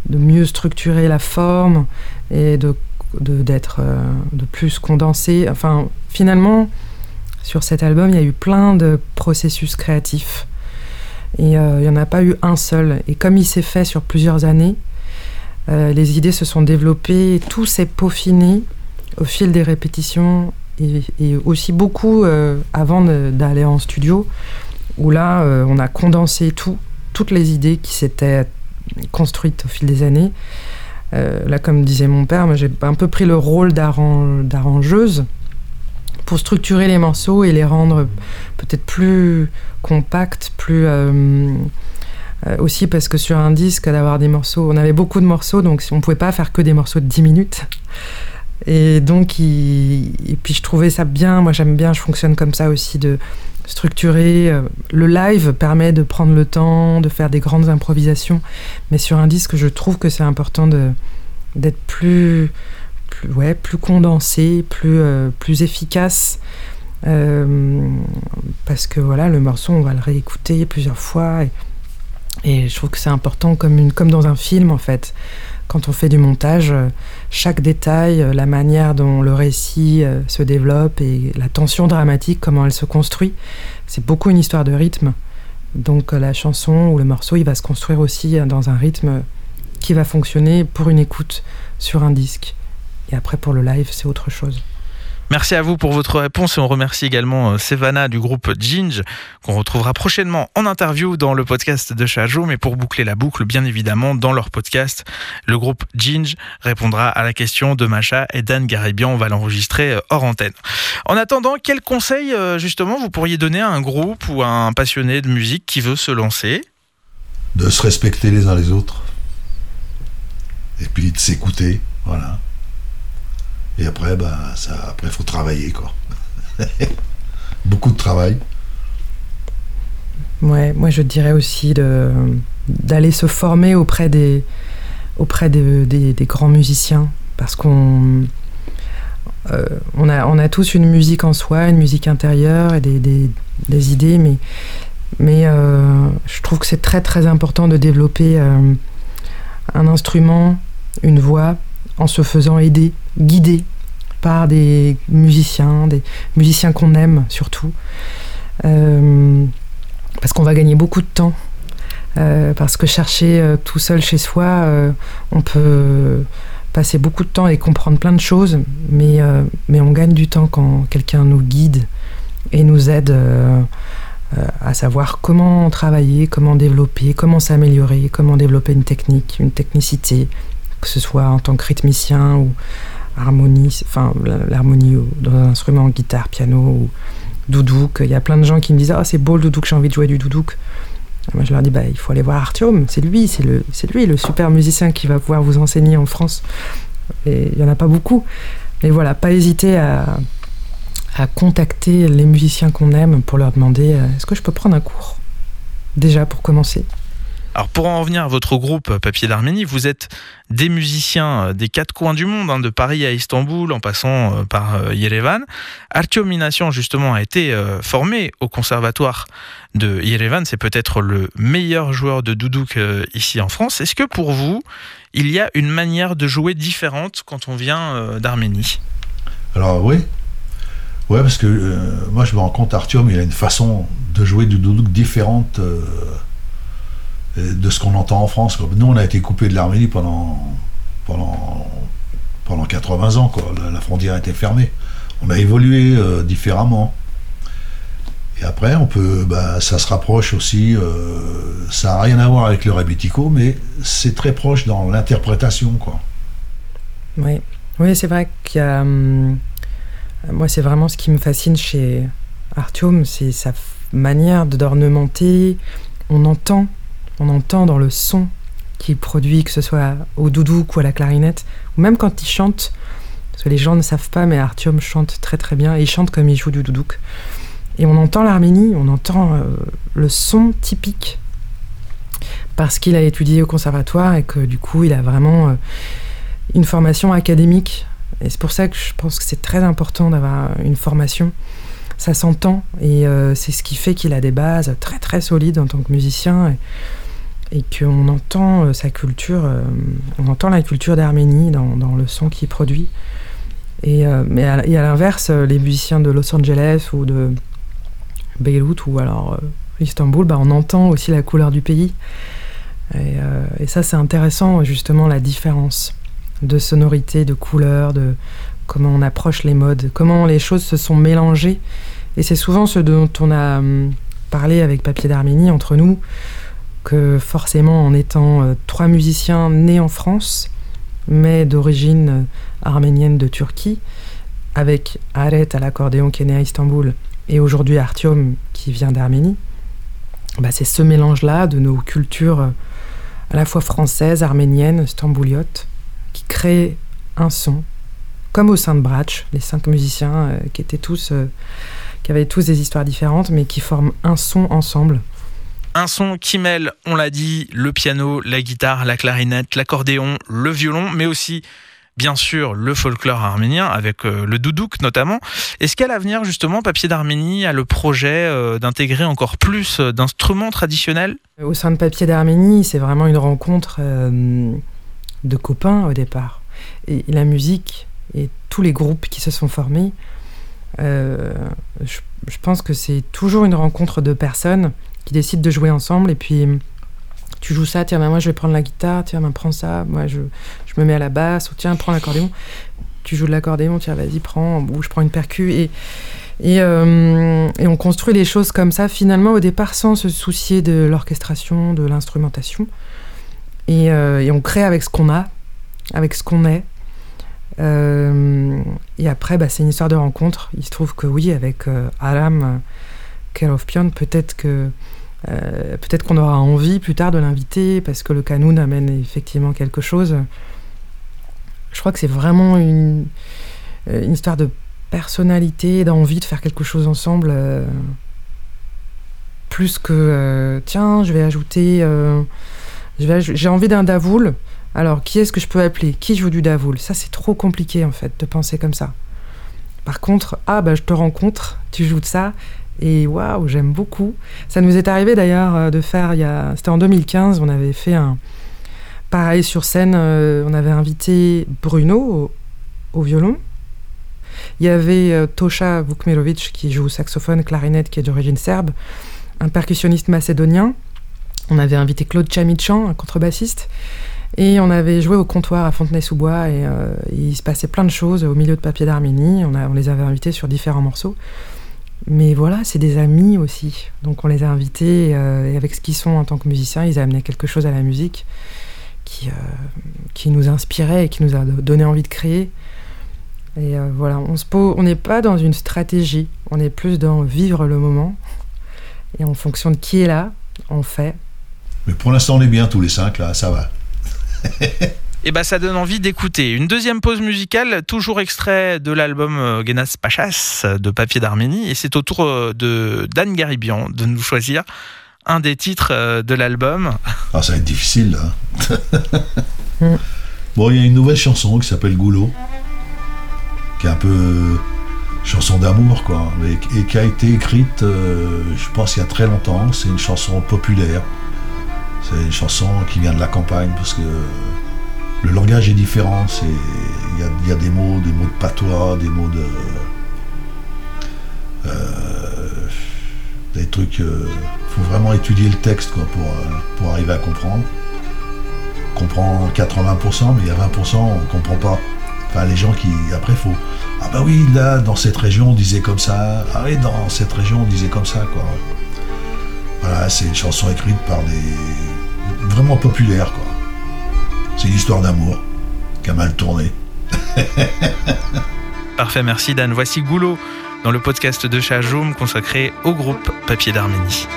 de mieux structurer la forme et de d'être euh, de plus condensé enfin finalement sur cet album il y a eu plein de processus créatifs. Et euh, il n'y en a pas eu un seul. Et comme il s'est fait sur plusieurs années euh, les idées se sont développées tout s'est peaufiné au fil des répétitions et, aussi beaucoup avant d'aller en studio où là, on a condensé tout, toutes les idées qui s'étaient construites au fil des années. Euh, là, comme disait mon père, j'ai un peu pris le rôle d'arran- d'arrangeuse pour structurer les morceaux et les rendre peut-être plus compacts, plus... euh, euh, aussi parce que sur un disque, d'avoir des morceaux, on avait beaucoup de morceaux, donc on ne pouvait pas faire que des morceaux de 10 minutes. Et donc, puis je trouvais ça bien, moi j'aime bien, je fonctionne comme ça aussi, de structurer. euh, Le live permet de prendre le temps, de faire des grandes improvisations, mais sur un disque, je trouve que c'est important d'être plus, ouais, plus condensé, plus, euh, plus efficace. euh, parce que voilà, le morceau, on va le réécouter plusieurs fois. Et, et je trouve que c'est important comme, une, comme dans un film, en fait. Quand on fait du montage, chaque détail, euh, la manière dont le récit euh, se développe et la tension dramatique, comment elle se construit, c'est beaucoup une histoire de rythme. Donc euh, la chanson ou le morceau, il va se construire aussi dans un rythme qui va fonctionner pour une écoute sur un disque. Et après, pour le live, c'est autre chose. Merci à vous pour votre réponse et on remercie également euh, Sevana du groupe Ginge qu'on retrouvera prochainement en interview dans le podcast de Chajo. Mais pour boucler la boucle, bien évidemment, dans leur podcast, le groupe Ginge répondra à la question de Macha et Dan Garibian. On va l'enregistrer euh, hors antenne. En attendant, quel conseil euh, justement vous pourriez donner à un groupe ou à un passionné de musique qui veut se lancer? De se respecter les uns les autres. Et puis de s'écouter, voilà. Et après, bah, après, faut travailler, quoi. Beaucoup de travail. Ouais, moi je dirais aussi d'aller se former auprès des, auprès grands musiciens. Parce qu'on euh, on a, on a tous une musique en soi, une musique intérieure et des, des, des idées, mais, mais euh, je trouve que c'est très très important de développer euh, un instrument, une voix, en se faisant aider, guider par des musiciens, des musiciens qu'on aime surtout. Euh, parce qu'on va gagner beaucoup de temps. Euh, parce que chercher euh, tout seul chez soi, on peut passer beaucoup de temps et comprendre plein de choses, mais, mais on gagne du temps quand quelqu'un nous guide et nous aide à savoir comment travailler, comment développer, comment s'améliorer, comment développer une technique, une technicité, que ce soit en tant que rythmicien ou harmonie, enfin l'harmonie dans un instrument, guitare, piano ou doudouk. Il y a plein de gens qui me disent Ah, c'est beau le doudouk, j'ai envie de jouer du doudouk. Moi, je leur dis bah, il faut aller voir Artyom, c'est lui, c'est c'est lui le super musicien qui va pouvoir vous enseigner en France. Et il n'y en a pas beaucoup. Mais voilà, pas hésiter à, à contacter les musiciens qu'on aime pour leur demander euh, est-ce que je peux prendre un cours? Déjà pour commencer. Alors pour en revenir à votre groupe Papier d'Arménie, vous êtes des musiciens euh, des quatre coins du monde, hein, de Paris à Istanbul, en passant euh, par euh, Yerevan. Artyom Mination justement a été euh, formé au conservatoire de Yerevan. C'est peut-être le meilleur joueur de doudouk euh, ici en France. Est-ce que pour vous, il y a une manière de jouer différente quand on vient euh, d'Arménie? Alors oui. Ouais, parce que euh, moi je me rends compte, Artyom, il a une façon de jouer du doudouk différente euh, de ce qu'on entend en France. quoi. Nous, on a été coupé de l'Arménie pendant, pendant, pendant 80 ans. La, la frontière était fermée. On a évolué euh, différemment. Et après, on peut, bah, ça se rapproche aussi. euh, ça n'a rien à voir avec le rebetiko, mais c'est très proche dans l'interprétation, quoi. Oui, oui c'est vrai qu'il y hum, moi, c'est vraiment ce qui me fascine chez Artyom, c'est sa manière d'ornementer. On entend, on entend dans le son qu'il produit, que ce soit au doudouk ou à la clarinette, ou même quand il chante. Parce que les gens ne savent pas, mais Artyom chante très très bien et il chante comme il joue du doudouk. Et on entend l'Arménie, on entend euh, le son typique parce qu'il a étudié au conservatoire et que du coup il a vraiment euh, une formation académique. Et c'est pour ça que je pense que c'est très important d'avoir une formation. Ça s'entend et euh, c'est ce qui fait qu'il a des bases très très solides en tant que musicien et qu'on entend euh, sa culture, euh, on entend la culture d'Arménie dans, dans le son qu'il produit. Et, euh, mais à, l'inverse, les musiciens de Los Angeles ou de Beyrouth ou alors Istanbul, bah, on entend aussi la couleur du pays. Et, et ça, c'est intéressant, justement, la différence de sonorité, de couleur, de comment on approche les modes, comment les choses se sont mélangées. Et c'est souvent ce dont on a hum, parlé avec Papier d'Arménie entre nous, que forcément, en étant euh, trois musiciens nés en France, mais d'origine euh, arménienne de Turquie, avec Aret à l'accordéon qui est né à Istanbul, et aujourd'hui Artyom qui vient d'Arménie, bah, c'est ce mélange-là de nos cultures euh, à la fois françaises, arméniennes, stambouliotes, qui crée un son, comme au sein de Bratch, les cinq musiciens qui étaient tous, qui avaient tous des histoires différentes, mais qui forment un son ensemble. Un son qui mêle, on l'a dit, le piano, la guitare, la clarinette, l'accordéon, le violon, mais aussi bien sûr le folklore arménien avec euh, le doudouk notamment. Est-ce qu'à l'avenir justement Papier d'Arménie a le projet euh, d'intégrer encore plus euh, d'instruments traditionnels? Au sein de Papier d'Arménie, c'est vraiment une rencontre de copains au départ. Et, la musique et tous les groupes qui se sont formés, je pense que c'est toujours une rencontre de personnes qui décident de jouer ensemble et puis tu joues ça, tiens, bah, moi je vais prendre la guitare, tiens, bah, prends ça, moi je, je me mets à la basse, ou tiens, prends l'accordéon. tu joues de l'accordéon, tiens, vas-y, prends, ou je prends une percu. Et, et, euh, et, on construit les choses comme ça, finalement, au départ, sans se soucier de l'orchestration, de l'instrumentation. Et, euh, et, on crée avec ce qu'on a, avec ce qu'on est. Euh, et après, bah, c'est une histoire de rencontre. Il se trouve que oui, avec euh, Aram Care of Pion, peut-être que euh, peut-être qu'on aura envie plus tard de l'inviter parce que le canoun amène effectivement quelque chose. Je crois que c'est vraiment une, une, histoire de personnalité, d'envie de faire quelque chose ensemble. Euh, plus que euh, tiens, je vais ajouter. j'ai envie d'un davoul. Alors, qui est-ce que je peux appeler? Qui joue du davoul? Ça, c'est trop compliqué en fait de penser comme ça. Par contre, ah bah je te rencontre, tu joues de ça, et waouh, j'aime beaucoup. Ça nous est arrivé d'ailleurs euh, de faire, c'était en 2015, on avait fait un. Pareil sur scène, euh, on avait invité Bruno au, violon. Il y avait euh, Tosha Vukmirovic qui joue saxophone, clarinette, qui est d'origine serbe, un percussionniste macédonien. On avait invité Claude Chamichan, un contrebassiste. Et on avait joué au comptoir à Fontenay-sous-Bois et, il se passait plein de choses au milieu de Papier d'Arménie. On, on les avait invités sur différents morceaux. Mais voilà, c'est des amis aussi. Donc on les a invités euh, et avec ce qu'ils sont en tant que musiciens, ils amenaient quelque chose à la musique qui, euh, qui nous inspirait et qui nous a donné envie de créer. Et euh, voilà, on se on n'est pas dans une stratégie, on est plus dans vivre le moment. Et en fonction de qui est là, on fait. Mais pour l'instant, on est bien tous les cinq là, ça va. Et bah ça donne envie d'écouter. Une deuxième pause musicale, toujours extrait de l'album euh, Genas Pachas de Papier d'Arménie. Et c'est au tour euh, de Dan Garibian de nous choisir un des titres euh, de l'album. Ah, ça va être difficile là. bon, il y a une nouvelle chanson qui s'appelle Goulot, qui est un peu chanson d'amour quoi, et qui a été écrite, je pense, il y a très longtemps. C'est une chanson populaire. C'est une chanson qui vient de la campagne parce que le langage est différent. Il y, a, des mots, des mots de patois, des mots de. Euh, des trucs. Il euh, faut vraiment étudier le texte quoi, pour, euh, pour arriver à comprendre. On comprend 80%, mais il y a 20%, on ne comprend pas. Enfin, les gens qui. Après, faut. Ah bah oui, là, dans cette région, on disait comme ça. Ah oui, dans cette région, on disait comme ça, quoi. Voilà, c'est une chanson écrite par des. vraiment populaires, quoi. C'est une histoire d'amour qui a mal tourné. Parfait, merci Dan. Voici Goulot dans le podcast de Chajoum consacré au groupe Papier d'Arménie.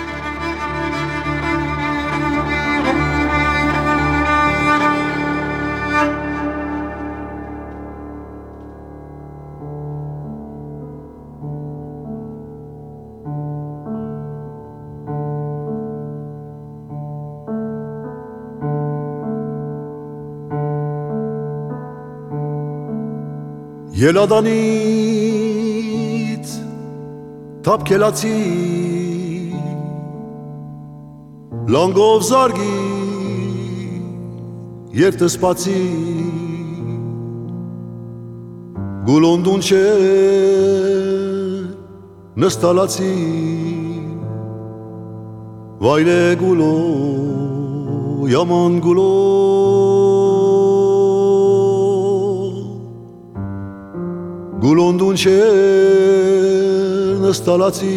Ելադանից թափքելացի լանգով զարգի երտսպացի գուլոնդուն չէ նստալացի վայրե գուլո yaman Gulond un cer në stalaci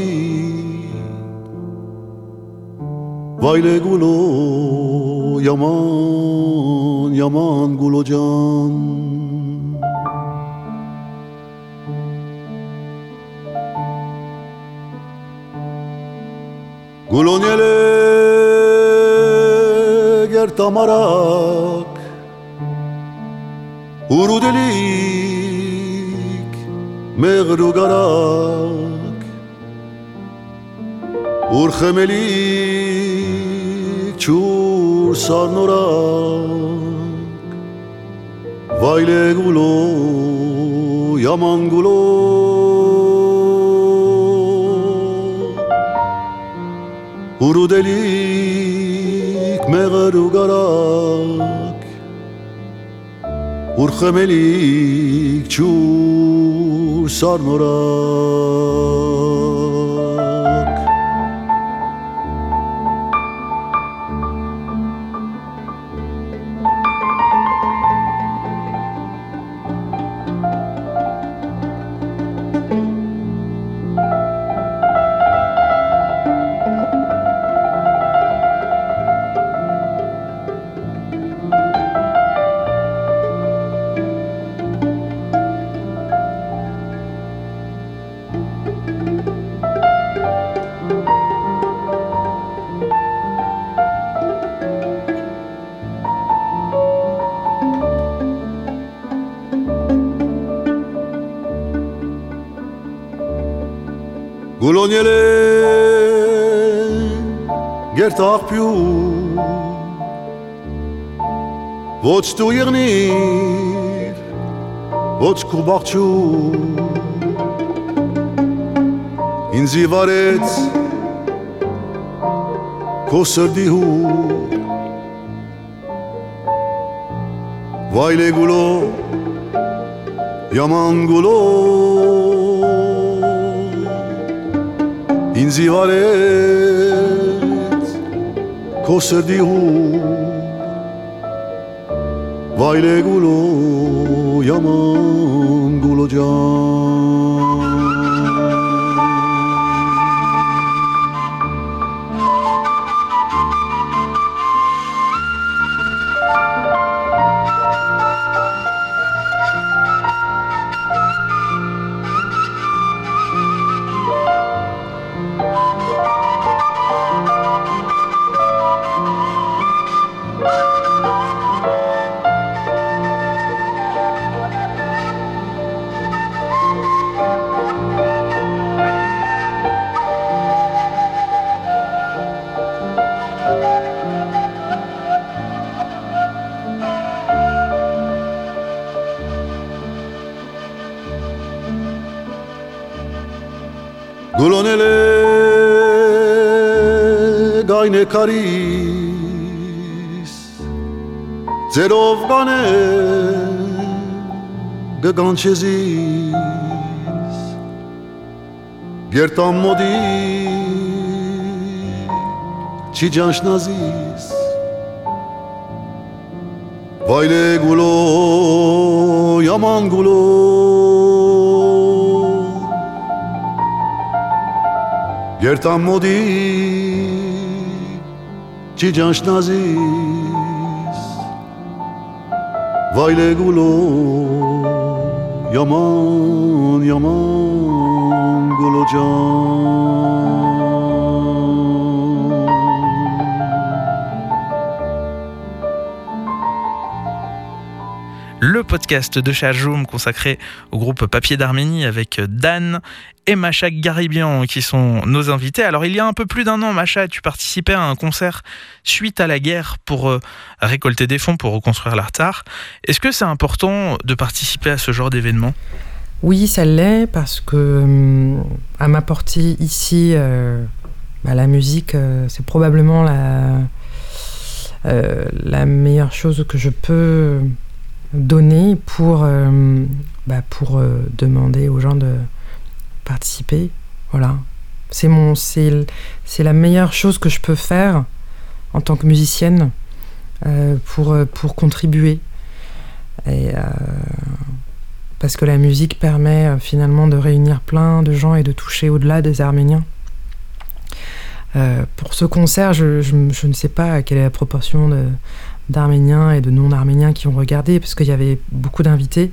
Vajle gulo, yaman, yaman gulo can. Gulon yele ger tamarak Uru delik մեղր ու գարակ ուր խմելի չուր սառնորակ վայլե գուլո յաման գուլո ուրուդելիկ մեղր ու գարակ ուր խմելիք ջուր սարմորա Գուլոնյել է գերտ աղպյուն Ոչ դու եղնիր, ոչ կու բաղջուն Ինձի վարեց քո սրդի հու Վայլե գուլո, յաման գուլո inzivar et Koser dihu Vayle gulo yaman gulo can. Karis Zerofgane Gagançeziz Gertan modi Çicanş naziz Vayle gulo Yaman gulo. Gertan modi چی جاش نازیس وای لگولو یمان یمان گلو جان. Le podcast de Chajoum consacré au groupe Papier d'Arménie avec Dan et Macha Garibian qui sont nos invités. Alors il y a un peu plus d'un an, Macha, tu participais à un concert suite à la guerre pour euh, récolter des fonds pour reconstruire l'Artar. Est-ce que c'est important de participer à ce genre d'événement? Oui, ça l'est parce que euh, à ma portée ici, euh, bah, la musique, euh, c'est probablement la meilleure chose que je peux donner pour, euh, bah, pour euh, demander aux gens de participer. Voilà. C'est mon, c'est, la meilleure chose que je peux faire en tant que musicienne euh, pour, pour contribuer. Et, parce que la musique permet finalement de réunir plein de gens et de toucher au-delà des Arméniens. Pour ce concert, je, je- je ne sais pas quelle est la proportion de, d'Arméniens et de non-Arméniens qui ont regardé, parce qu'il y avait beaucoup d'invités.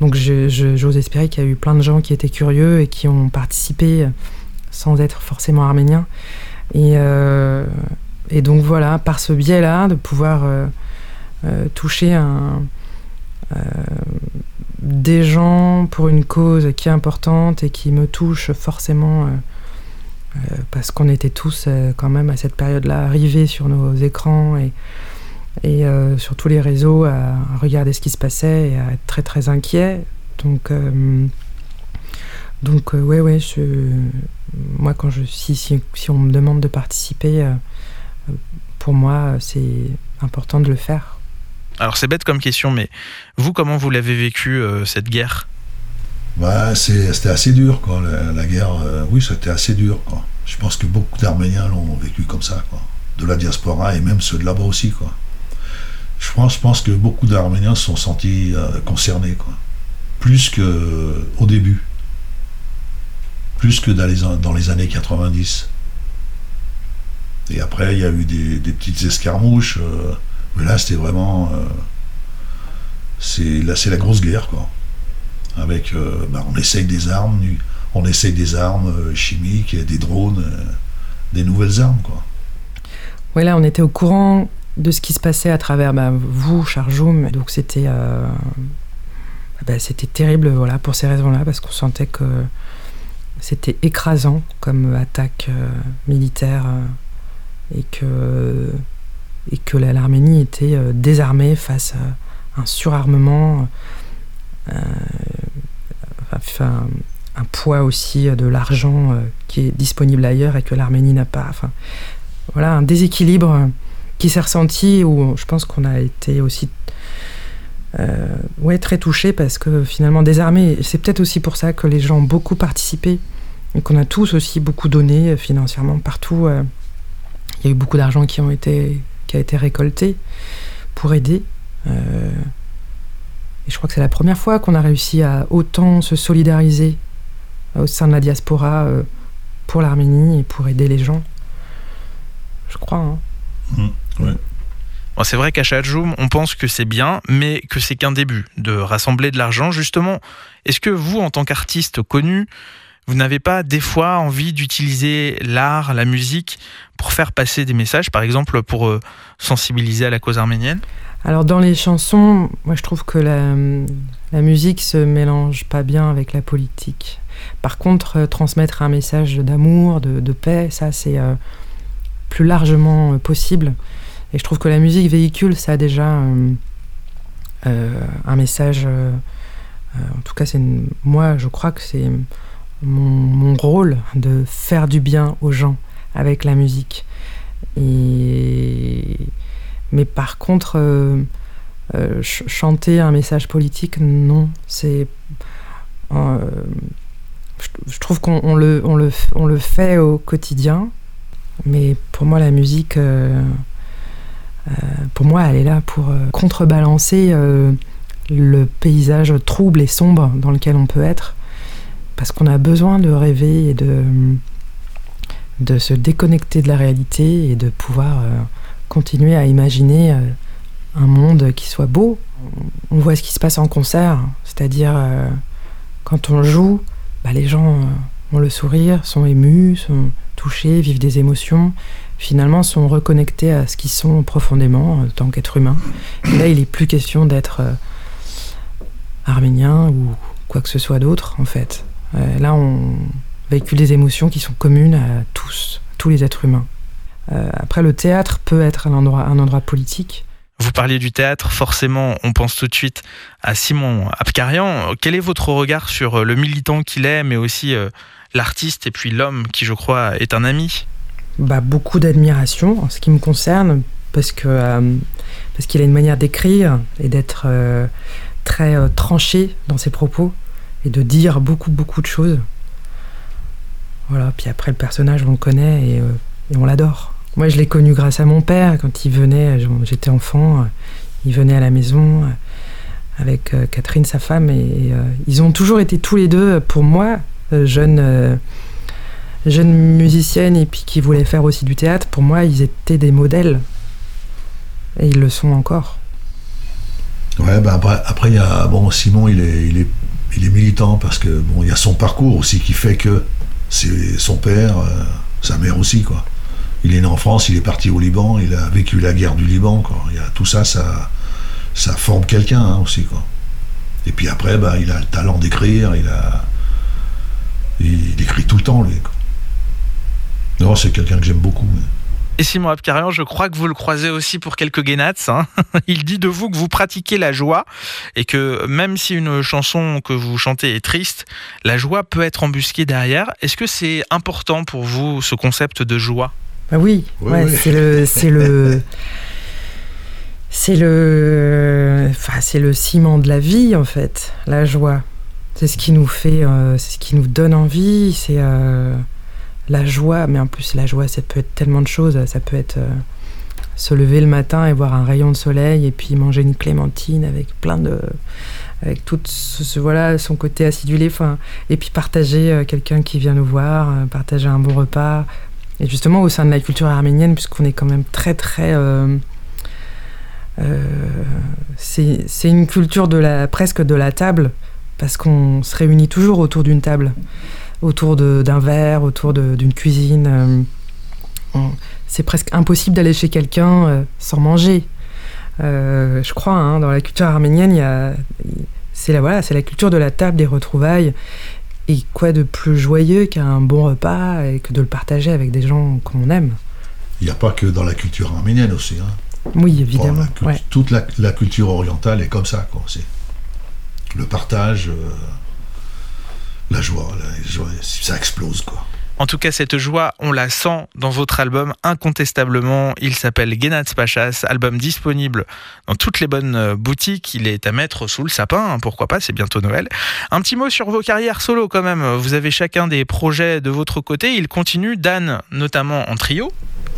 Donc j'ose espérer qu'il y a eu plein de gens qui étaient curieux et qui ont participé euh, sans être forcément arméniens. Et, euh, et donc voilà, par ce biais-là, de pouvoir euh, toucher des gens pour une cause qui est importante et qui me touche forcément parce qu'on était tous quand même à cette période-là arrivés sur nos écrans et, et euh, sur tous les réseaux à, regarder ce qui se passait et à être très très inquiet. Donc, euh, donc euh, ouais, ouais, je, moi quand je, si, si, si on me demande de participer, euh, pour moi c'est important de le faire. Alors c'est bête comme question, mais vous, comment vous l'avez vécu euh, cette guerre? C'est- c'était assez dur, quoi. La, la guerre, euh, oui, c'était assez dur, quoi. Je pense que beaucoup d'Arméniens l'ont vécu comme ça, quoi. De la diaspora et même ceux de là-bas aussi, quoi. Je pense, je pense que beaucoup d'Arméniens se sont sentis euh, concernés, quoi. Plus que au début. Plus que dans les, années 90. Et après, il y a eu des, petites escarmouches. euh, mais là, c'était vraiment. euh, c'est là, c'est la grosse guerre, quoi avec bah, on essaye des armes on essaye des armes chimiques des drones des nouvelles armes quoi Oui, là, on était au courant de ce qui se passait à travers bah, vous, Charjoum. Donc c'était euh, bah, c'était terrible, voilà, pour ces raisons-là, parce qu'on sentait que c'était écrasant comme attaque militaire et que, et que l'Arménie était désarmée face à un surarmement, enfin, un poids aussi de l'argent qui est disponible ailleurs et que l'Arménie n'a pas. Enfin, voilà, un déséquilibre qui s'est ressenti où je pense qu'on a été aussi euh, ouais, très touché parce que finalement désarmé, c'est peut-être aussi pour ça que les gens ont beaucoup participé et qu'on a tous aussi beaucoup donné euh, financièrement partout. Euh. Il y a eu beaucoup d'argent qui, ont été, qui a été récolté pour aider. et je crois que c'est la première fois qu'on a réussi à autant se solidariser au sein de la diaspora pour l'Arménie et pour aider les gens. Je crois. Hein. Mmh, c'est vrai qu'à Chajoum, on pense que c'est bien, mais que c'est qu'un début de rassembler de l'argent. Justement, est-ce que vous, en tant qu'artiste connu, vous n'avez pas des fois envie d'utiliser l'art, la musique pour faire passer des messages, par exemple pour euh, sensibiliser à la cause arménienne? Alors dans les chansons, moi je trouve que la, la musique se mélange pas bien avec la politique. Par contre, euh, transmettre un message d'amour, de, paix, ça c'est euh, plus largement possible. Et je trouve que la musique véhicule ça déjà euh, euh, un message. Euh, en tout cas, c'est moi, je crois que c'est mon, rôle de faire du bien aux gens avec la musique. Mais par contre, chanter un message politique, non. C'est je trouve qu'on le, on le, on le fait au quotidien, mais pour moi, la musique, pour moi, elle est là pour euh, contrebalancer euh, le paysage trouble et sombre dans lequel on peut être, parce qu'on a besoin de rêver et de, de se déconnecter de la réalité et de pouvoir continuer à imaginer un monde qui soit beau. On voit ce qui se passe en concert, c'est-à-dire quand on joue, bah, les gens ont le sourire, sont émus, sont touchés, vivent des émotions finalement sont reconnectés à ce qu'ils sont profondément en tant qu'être humain. là, il n'est plus question d'être euh, arménien ou quoi que ce soit d'autre, en fait. Euh, là, on véhicule des émotions qui sont communes à tous, tous les êtres humains. Euh, après, le théâtre peut être un endroit, un endroit politique. Vous parliez du théâtre, forcément, on pense tout de suite à Simon Abkarian. Quel est votre regard sur le militant qu'il est, mais aussi l'artiste et puis l'homme qui, je crois, est un ami? Bah, beaucoup d'admiration en ce qui me concerne, parce euh, parce qu'il a une manière d'écrire et d'être euh, très euh, tranché dans ses propos et de dire beaucoup beaucoup de choses. Voilà. Puis après le personnage, on le connaît et, et on l'adore. Moi, je l'ai connu grâce à mon père quand il venait. J'étais enfant, il venait à la maison avec Catherine, sa femme, et, ils ont toujours été tous les deux pour moi, jeune jeune musicienne et puis qui voulait faire aussi du théâtre, pour moi, ils étaient des modèles. Et ils le sont encore. Ouais, bah après, après, il y a, bon, Simon, il est, il est, il est militant parce que bon, il y a son parcours aussi qui fait que c'est son père, euh, sa mère aussi, quoi. Il est né en France, il est parti au Liban, il a vécu la guerre du Liban, quoi. Il y a tout ça, ça, ça forme quelqu'un hein, aussi, quoi. Et puis après, bah, il a le talent d'écrire, il a, il, écrit tout le temps, lui. Quoi. Non, c'est quelqu'un que j'aime beaucoup. Et Simon Abkarian, je crois que vous le croisez aussi pour quelques guénats. Hein. Il dit de vous que vous pratiquez la joie et que même si une chanson que vous chantez est triste, la joie peut être embusquée derrière. Est-ce que c'est important pour vous ce concept de joie? Bah Oui, c'est le, c'est le, c'est le, enfin, c'est le ciment de la vie en fait, la joie. C'est ce qui nous fait, euh, c'est ce qui nous donne envie. C'est euh, la joie, mais en plus la joie, ça peut être tellement de choses. Ça peut être euh, se lever le matin et voir un rayon de soleil et puis manger une clémentine avec plein de avec tout ce, voilà son côté acidulé enfin et puis partager euh, quelqu'un qui vient nous voir euh, partager un bon repas et justement au sein de la culture arménienne puisqu'on est quand même très très c'est une culture de la presque de la table parce qu'on se réunit toujours autour d'une table autour d'un verre, autour d'une cuisine. Euh, c'est presque impossible d'aller chez quelqu'un euh, sans manger. Euh, je crois, hein, dans la culture arménienne, c'est la, voilà, la culture de la table, des retrouvailles. et quoi de plus joyeux qu'un bon repas et que de le partager avec des gens qu'on aime? Il n'y a pas que dans la culture arménienne aussi. Hein. Oui, évidemment. Bon, la cul- ouais. Toute la, la culture orientale est comme ça. Quoi. C'est le partage, euh, la joie, la joie, ça explose. Quoi. En tout cas, cette joie, on la sent dans votre album incontestablement. Il s'appelle Genats Pachas, album disponible dans toutes les bonnes euh, boutiques. Il est à mettre sous le sapin, hein, pourquoi pas, c'est bientôt Noël. Un petit mot sur vos carrières solo quand même. Vous avez chacun des projets de votre côté. Il continue, Dan notamment en trio.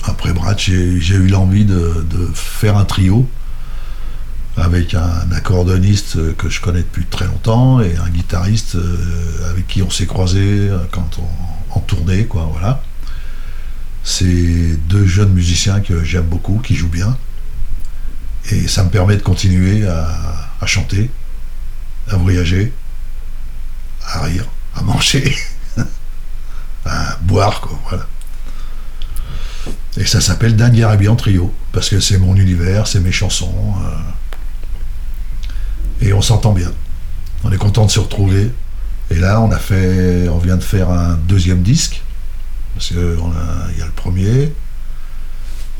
Après Brat, j'ai j'ai eu l'envie de, de faire un trio avec un accordoniste euh, que je connais depuis très longtemps et un guitariste euh, avec qui on s'est croisé quand on, en tournée, quoi, voilà. C'est deux jeunes musiciens que j'aime beaucoup, qui jouent bien. Et ça me permet de continuer à, chanter, à voyager, à rire, à manger, à boire, quoi, voilà. Et ça s'appelle Dan Garabian Trio, parce que c'est mon univers, c'est mes chansons. euh, et on s'entend bien. On est content de se retrouver. Et là, on a fait, on vient de faire un deuxième disque, parce qu'il y a le premier,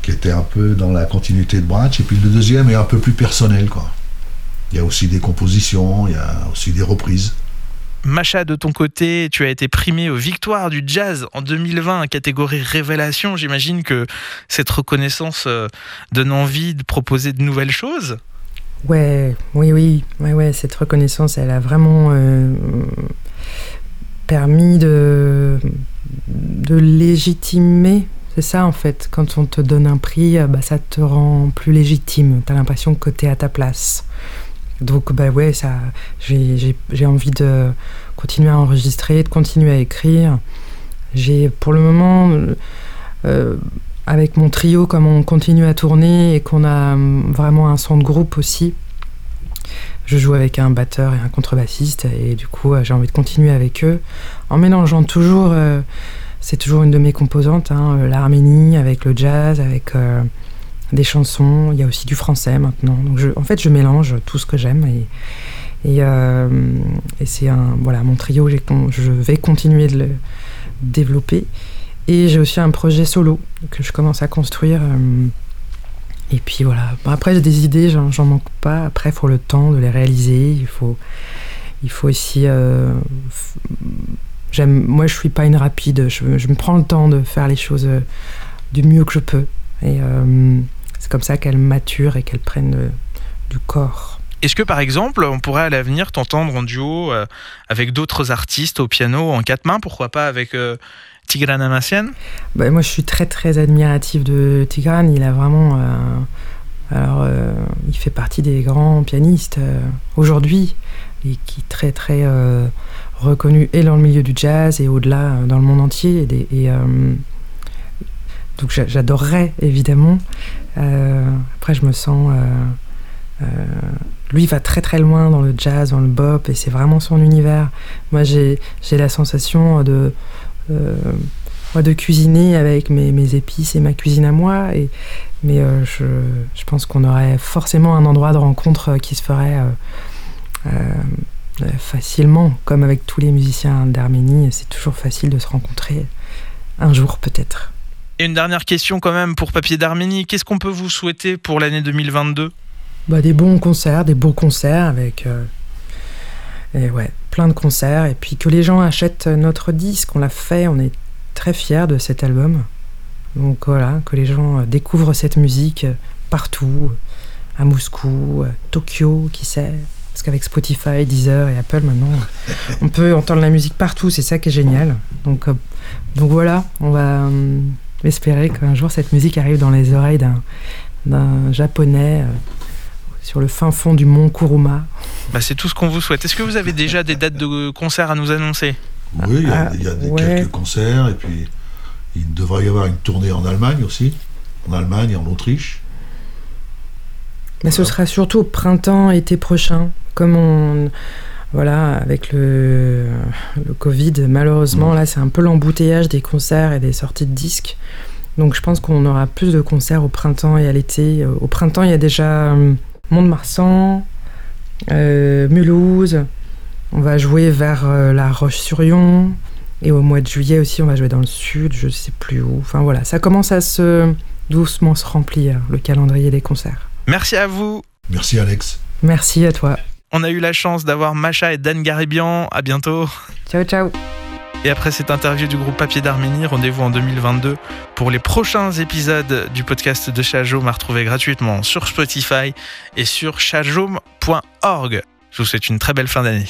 qui était un peu dans la continuité de Branch, et puis le deuxième est un peu plus personnel, quoi. Il y a aussi des compositions, il y a aussi des reprises. Macha, de ton côté, tu as été primé aux Victoires du Jazz en 2020, catégorie révélation. J'imagine que cette reconnaissance euh, donne envie de proposer de nouvelles choses. Ouais, oui, oui, ouais, ouais, cette reconnaissance, elle a vraiment euh, permis de, légitimer. C'est ça, en fait. Quand on te donne un prix, euh, bah, ça te rend plus légitime. T'as l'impression que t'es à ta place. Donc, bah ouais, j'ai envie de continuer à enregistrer, de continuer à écrire. J'ai, pour le moment, euh, avec mon trio, comme on continue à tourner et qu'on a hum, vraiment un son de groupe aussi, je joue avec un batteur et un contrebassiste et du coup euh, j'ai envie de continuer avec eux en mélangeant toujours, euh, c'est toujours une de mes composantes, hein, euh, l'Arménie avec le jazz, avec des chansons, il y a aussi du français maintenant. En fait je mélange tout ce que j'aime et, c'est un, mon trio, je vais continuer de le développer. Et j'ai aussi un projet solo que je commence à construire. euh, et puis voilà. Après, j'ai des idées, j'en manque pas. Après, il faut le temps de les réaliser. Il faut, il faut aussi. euh, moi, je suis pas une rapide. Je, me prends le temps de faire les choses euh, du mieux que je peux. Et c'est comme ça qu'elles maturent et qu'elles prennent du corps. Est-ce que par exemple, on pourrait à l'avenir t'entendre en duo avec d'autres artistes au piano en quatre mains? Pourquoi pas avec Tigran Amassian Bah, moi, je suis très très admirative de Tigran. Il a vraiment. euh, alors, euh, il fait partie des grands pianistes euh, aujourd'hui et qui est très très reconnu et dans le milieu du jazz et au-delà dans le monde entier. Et, donc, j'a- j'adorerais évidemment. Après, je me sens. lui va très très loin dans le jazz, dans le bop, et c'est vraiment son univers. Moi, j'ai la sensation de. Euh, moi, de cuisiner avec mes, mes épices et ma cuisine à moi. Et, mais euh, je, je pense qu'on aurait forcément un endroit de rencontre euh, qui se ferait euh, euh, euh, facilement, comme avec tous les musiciens d'Arménie. C'est toujours facile de se rencontrer un jour peut-être. Et une dernière question quand même pour Papier d'Arménie. Qu'est-ce qu'on peut vous souhaiter pour l'année 2022 Bah, des bons concerts, des beaux concerts avec. Euh, et ouais, plein de concerts. Et puis que les gens achètent notre disque. On l'a fait, on est très fiers de cet album. Donc voilà, que les gens euh, découvrent cette musique euh, partout, à Moscou, à Tokyo, qui sait. Parce qu'avec Spotify, Deezer et Apple maintenant, on peut entendre la musique partout, c'est ça qui est génial. Donc, euh, donc voilà, on va euh, espérer qu'un jour cette musique arrive dans les oreilles d'un, japonais euh, sur le fin fond du mont Kuruma. bah, C'est tout ce qu'on vous souhaite. Est-ce que vous avez déjà des dates de concert à nous annoncer? Oui, il y a, Ah, il y a des- ouais. quelques concerts, et puis il devrait y avoir une tournée en Allemagne aussi, en Allemagne et en Autriche. Mais ce Voilà. sera surtout au printemps, été prochain. Comme on. Voilà, avec le, le Covid, malheureusement, Mm. là, c'est un peu l'embouteillage des concerts et des sorties de disques. Donc, je pense qu'on aura plus de concerts au printemps et à l'été. Au printemps, il y a déjà euh, Mont-de-Marsan, euh, Mulhouse, On va jouer vers euh, La Roche-sur-Yon. Et au mois de juillet aussi, on va jouer dans le sud, je sais plus où. Enfin voilà, ça commence à se doucement se remplir, le calendrier des concerts. Merci à vous. Merci Alex. Merci à toi. On a eu la chance d'avoir Macha et Dan Garibian. À bientôt. Ciao, ciao. Et après cette interview du groupe Papier d'Arménie, rendez-vous en 2022 pour les prochains épisodes du podcast de Chajome à retrouver gratuitement sur Spotify et sur chajome.org. Je vous souhaite une très belle fin d'année.